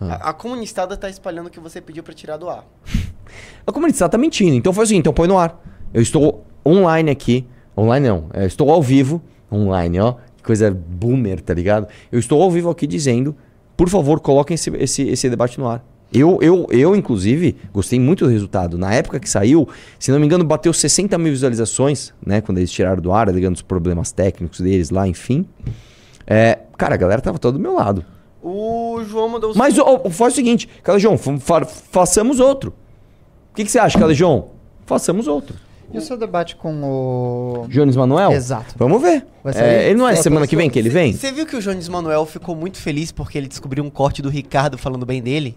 A, a comunistada tá espalhando que você pediu pra tirar do ar. A comunidade tá mentindo. Então foi o seguinte, então põe no ar. Eu estou online aqui. Online não. é, estou ao vivo. Online, ó. Coisa boomer, tá ligado? Eu estou ao vivo aqui dizendo, por favor, coloquem esse, esse, esse debate no ar. Eu, eu, eu, inclusive, gostei muito do resultado. Na época que saiu, se não me engano, bateu 60 mil visualizações, né? Quando eles tiraram do ar, alegando os problemas técnicos deles lá, enfim. É, cara, a galera tava toda do meu lado. O João mandou... Mas ó, ó, faz o seguinte, Calejão, fa- façamos outro. O que, que você acha, Calejão? Façamos outro. E o seu debate com o. Jones Manuel? Exato. Vamos ver. É, ele não é semana que vem que ele vem? Você viu que o Jones Manuel ficou muito feliz porque ele descobriu um corte do Ricardo falando bem dele?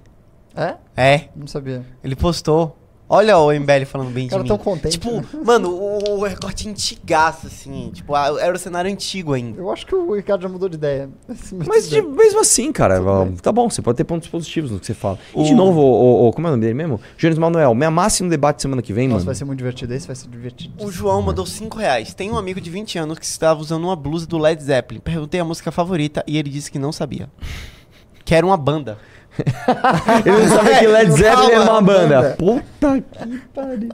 É? É, Não sabia. ele postou. Olha o MBL falando bem de Cara mim. tão contente, Tipo, né? mano, o, o recorte antigaço, assim. Tipo, a- era o cenário antigo ainda. Eu acho que o Ricardo já mudou de ideia. Mas de- mesmo assim, cara, tá bom, você pode ter pontos positivos no que você fala. E de O- novo, o, o- como é o nome dele mesmo? Jones Manuel, me amasse no debate semana que vem, Nossa, mano. vai ser muito divertido. Esse vai ser divertido. O João mandou 5 reais. Tem um amigo de 20 anos que estava usando uma blusa do Led Zeppelin. Perguntei a música favorita e ele disse que não sabia. Que era uma banda. Ele não sabia que Led Zeppelin era uma banda. banda. Puta que pariu.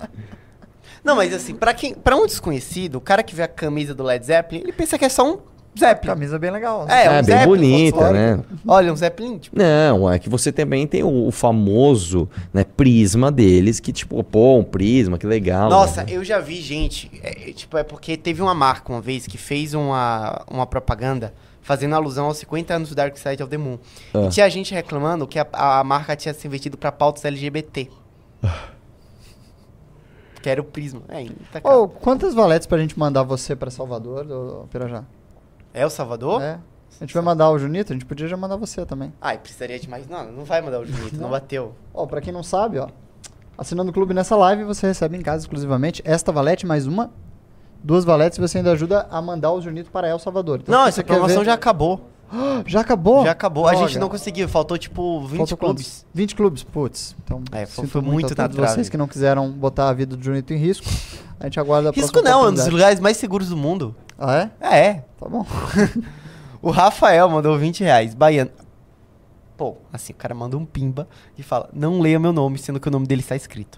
Não, mas assim, pra, quem, pra um desconhecido, o cara que vê a camisa do Led Zeppelin, ele pensa que é só um Zeppelin. Camisa bem legal. É, É, um bem Zeppelin, bonita, né? Olha, um Zeppelin, tipo, Não, é que você também tem o, o famoso né, prisma deles, que tipo, pô, um prisma, que legal. Nossa, né? eu já vi gente. é, é, tipo, é porque teve uma marca uma vez que fez uma, uma propaganda fazendo alusão aos 50 anos do Dark Side of the Moon. Ah. E tinha gente reclamando que a, a marca tinha se investido pra pautas LGBT. que era o prisma. É, tá. Ô, quantas valetes pra gente mandar você pra Salvador, ô, Pirajá? É o Salvador? É. A gente vai mandar o Junito, a gente podia já mandar você também. Ai, precisaria de mais. Não, não vai mandar o Junito, não bateu. Ó, pra quem não sabe, ó. Assinando o clube nessa live, você recebe em casa exclusivamente esta valete mais uma. Duas valetes e você ainda ajuda a mandar o Junito para El Salvador. Então, não, essa promoção ver- já acabou. Já acabou? Já acabou. A Droga. gente não conseguiu, faltou tipo 20 Faltou clubes. quantos? 20 clubes, putz. Então, É, foi- sinto muito a todos trave. vocês que não quiseram botar a vida do Junito em risco. A gente aguarda a Risco não, é um dos lugares mais seguros do mundo. Ah, é? É, é. Tá bom. O Rafael mandou 20 reais, baiano. Pô, assim, o cara manda um pimba e fala, não leia meu nome, sendo que o nome dele está escrito.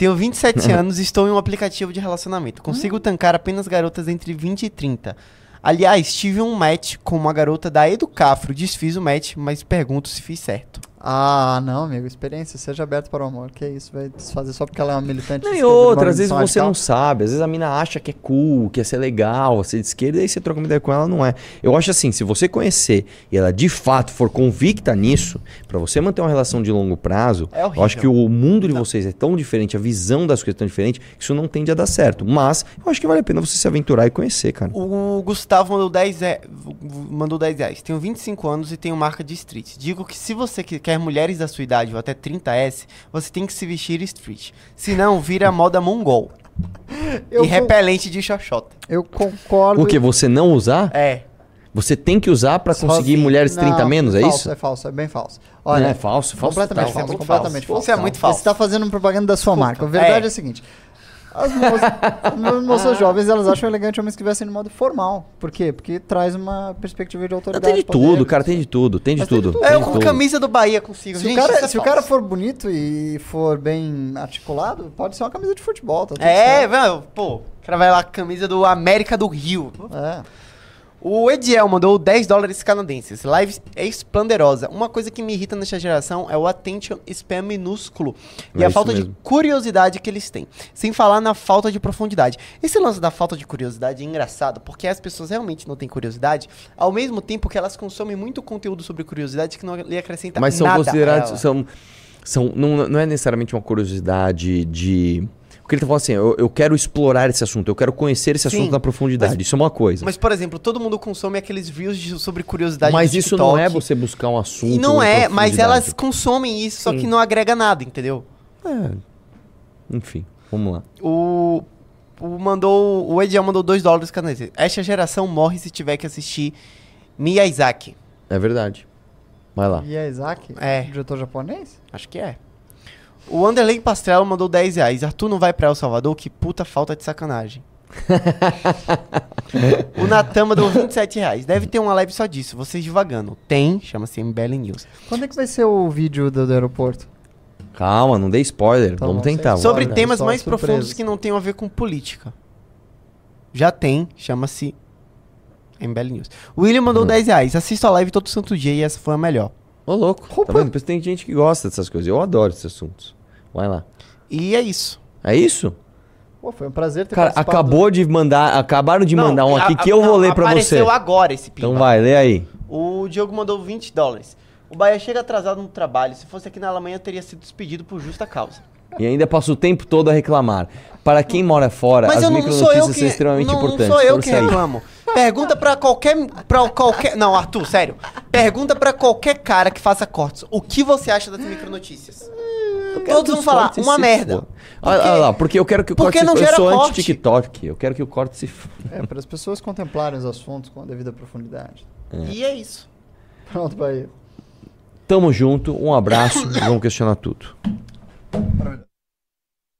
Tenho 27 anos e estou em um aplicativo de relacionamento. Consigo tancar apenas garotas entre 20 e 30. Aliás, tive um match com uma garota da Educafro. Desfiz o match, mas pergunto se fiz certo. Ah, não, amigo. Experiência, seja aberto para o amor. Que isso, vai desfazer só porque ela é uma militante. Não, de e outra, às vezes você não sabe, às vezes a mina acha que é cool, que ia ser legal, ser de esquerda, e aí você troca uma ideia com ela, não é. Eu acho assim, se você conhecer e ela de fato for convicta nisso, pra você manter uma relação de longo prazo, É eu acho que o mundo de vocês é tão diferente, a visão das coisas é tão diferente, que isso não tende a dar certo. Mas eu acho que vale a pena você se aventurar e conhecer, cara. O Gustavo mandou 10, re- mandou 10 reais. Tenho 25 anos e tenho marca de street. Digo que se você que- quer mulheres da sua idade ou até 30S, você tem que se vestir street. Senão, vira a moda mongol. Eu e repelente de xoxota. Eu concordo. O que? Você não usar? É. Você tem que usar pra conseguir Sozinho. mulheres 30 Não, menos, é falso, isso? É falso, é bem falso. Não, Olha, é falso, falso completamente total. falso, muito completamente falso. falso. Isso é muito Você falso. está fazendo propaganda da sua marca. A verdade é, É. a seguinte: As moças, as moças jovens, elas acham elegante homens que vestem de modo formal. Por quê? Porque traz uma perspectiva de autoridade. Tem de poder. tudo, cara, tem de tudo, tem de Mas tem de tudo. tudo. tem É, com tudo. camisa do Bahia consigo. Se, Gente, o cara, é se o falso. cara for bonito e for bem articulado, pode ser uma camisa de futebol, tá tudo É, certo. pô, o cara vai lá com a camisa do América do Rio. É. O Ediel mandou 10 dólares canadenses. Live é esplendorosa. Uma coisa que me irrita nessa geração é o attention spam minúsculo e É a falta de mesmo. curiosidade que eles têm. Sem falar na falta de profundidade. Esse lance da falta de curiosidade é engraçado, porque as pessoas realmente não têm curiosidade, ao mesmo tempo que elas consomem muito conteúdo sobre curiosidade que não lhe acrescenta Mas são nada. considerados. São, são, não, não é necessariamente uma curiosidade de. Porque ele tá falando assim, eu, eu quero explorar esse assunto, eu quero conhecer esse Sim, assunto na profundidade. mas- Isso é uma coisa. Mas, por exemplo, todo mundo consome aqueles views de- sobre curiosidade Mas isso não é TikTok. você buscar um assunto. E não é, mas elas consomem isso, só que não agrega nada, entendeu? Enfim, vamos lá. O, o mandou o Ediel mandou 2 dólares canadenses. Esta geração morre se tiver que assistir Miyazaki. É verdade. Vai lá. É Isaac? É. Diretor japonês? Acho que é. O Anderley Pastrello mandou 10 reais. Arthur não vai pra El Salvador? Que puta falta de sacanagem. o Natan mandou 27 reais. Deve ter uma live só disso. Vocês devagando. Tem, chama-se MBL News. Quando é que vai ser o vídeo do, do aeroporto? Calma, não dê spoiler. Tá vamos bom, tentar. Sobre Olha, temas mais surpresas. profundos que não tenham a ver com política. Já tem, chama-se MBL News. O William mandou 10 reais. Assisto a live todo santo dia e essa foi a melhor. Ô, louco. Tá vendo? Depois tem gente que gosta dessas coisas. Eu adoro esses assuntos. Vai lá. E é isso. É isso? Pô, foi um prazer ter Cara, acabou de mandar. Acabaram de mandar um aqui a- que eu vou não, ler pra você. Apareceu agora esse pimba. Então vai, lê aí. O Diogo mandou 20 dólares. O Bahia chega atrasado no trabalho. Se fosse aqui na Alemanha, teria sido despedido por justa causa. E ainda passa o tempo todo a reclamar. Para quem mora fora, Mas as não, não micronotícias que são extremamente não, importantes. Não sou eu que Força aí. reclamo. Pergunta pra qualquer para qualquer Não, Arthur, sério. Pergunta pra qualquer cara que faça cortes. O que você acha das micronotícias? Eu quero Todos que vão falar uma merda. Olha olha lá, porque eu quero que o Porque corte não se gera Eu sou corte. anti-TikTok. Eu quero que o corte se. É, para as pessoas contemplarem os assuntos com a devida profundidade. E é isso. Pronto, Bahia. Tamo junto, um abraço e vamos questionar tudo. Maravilha.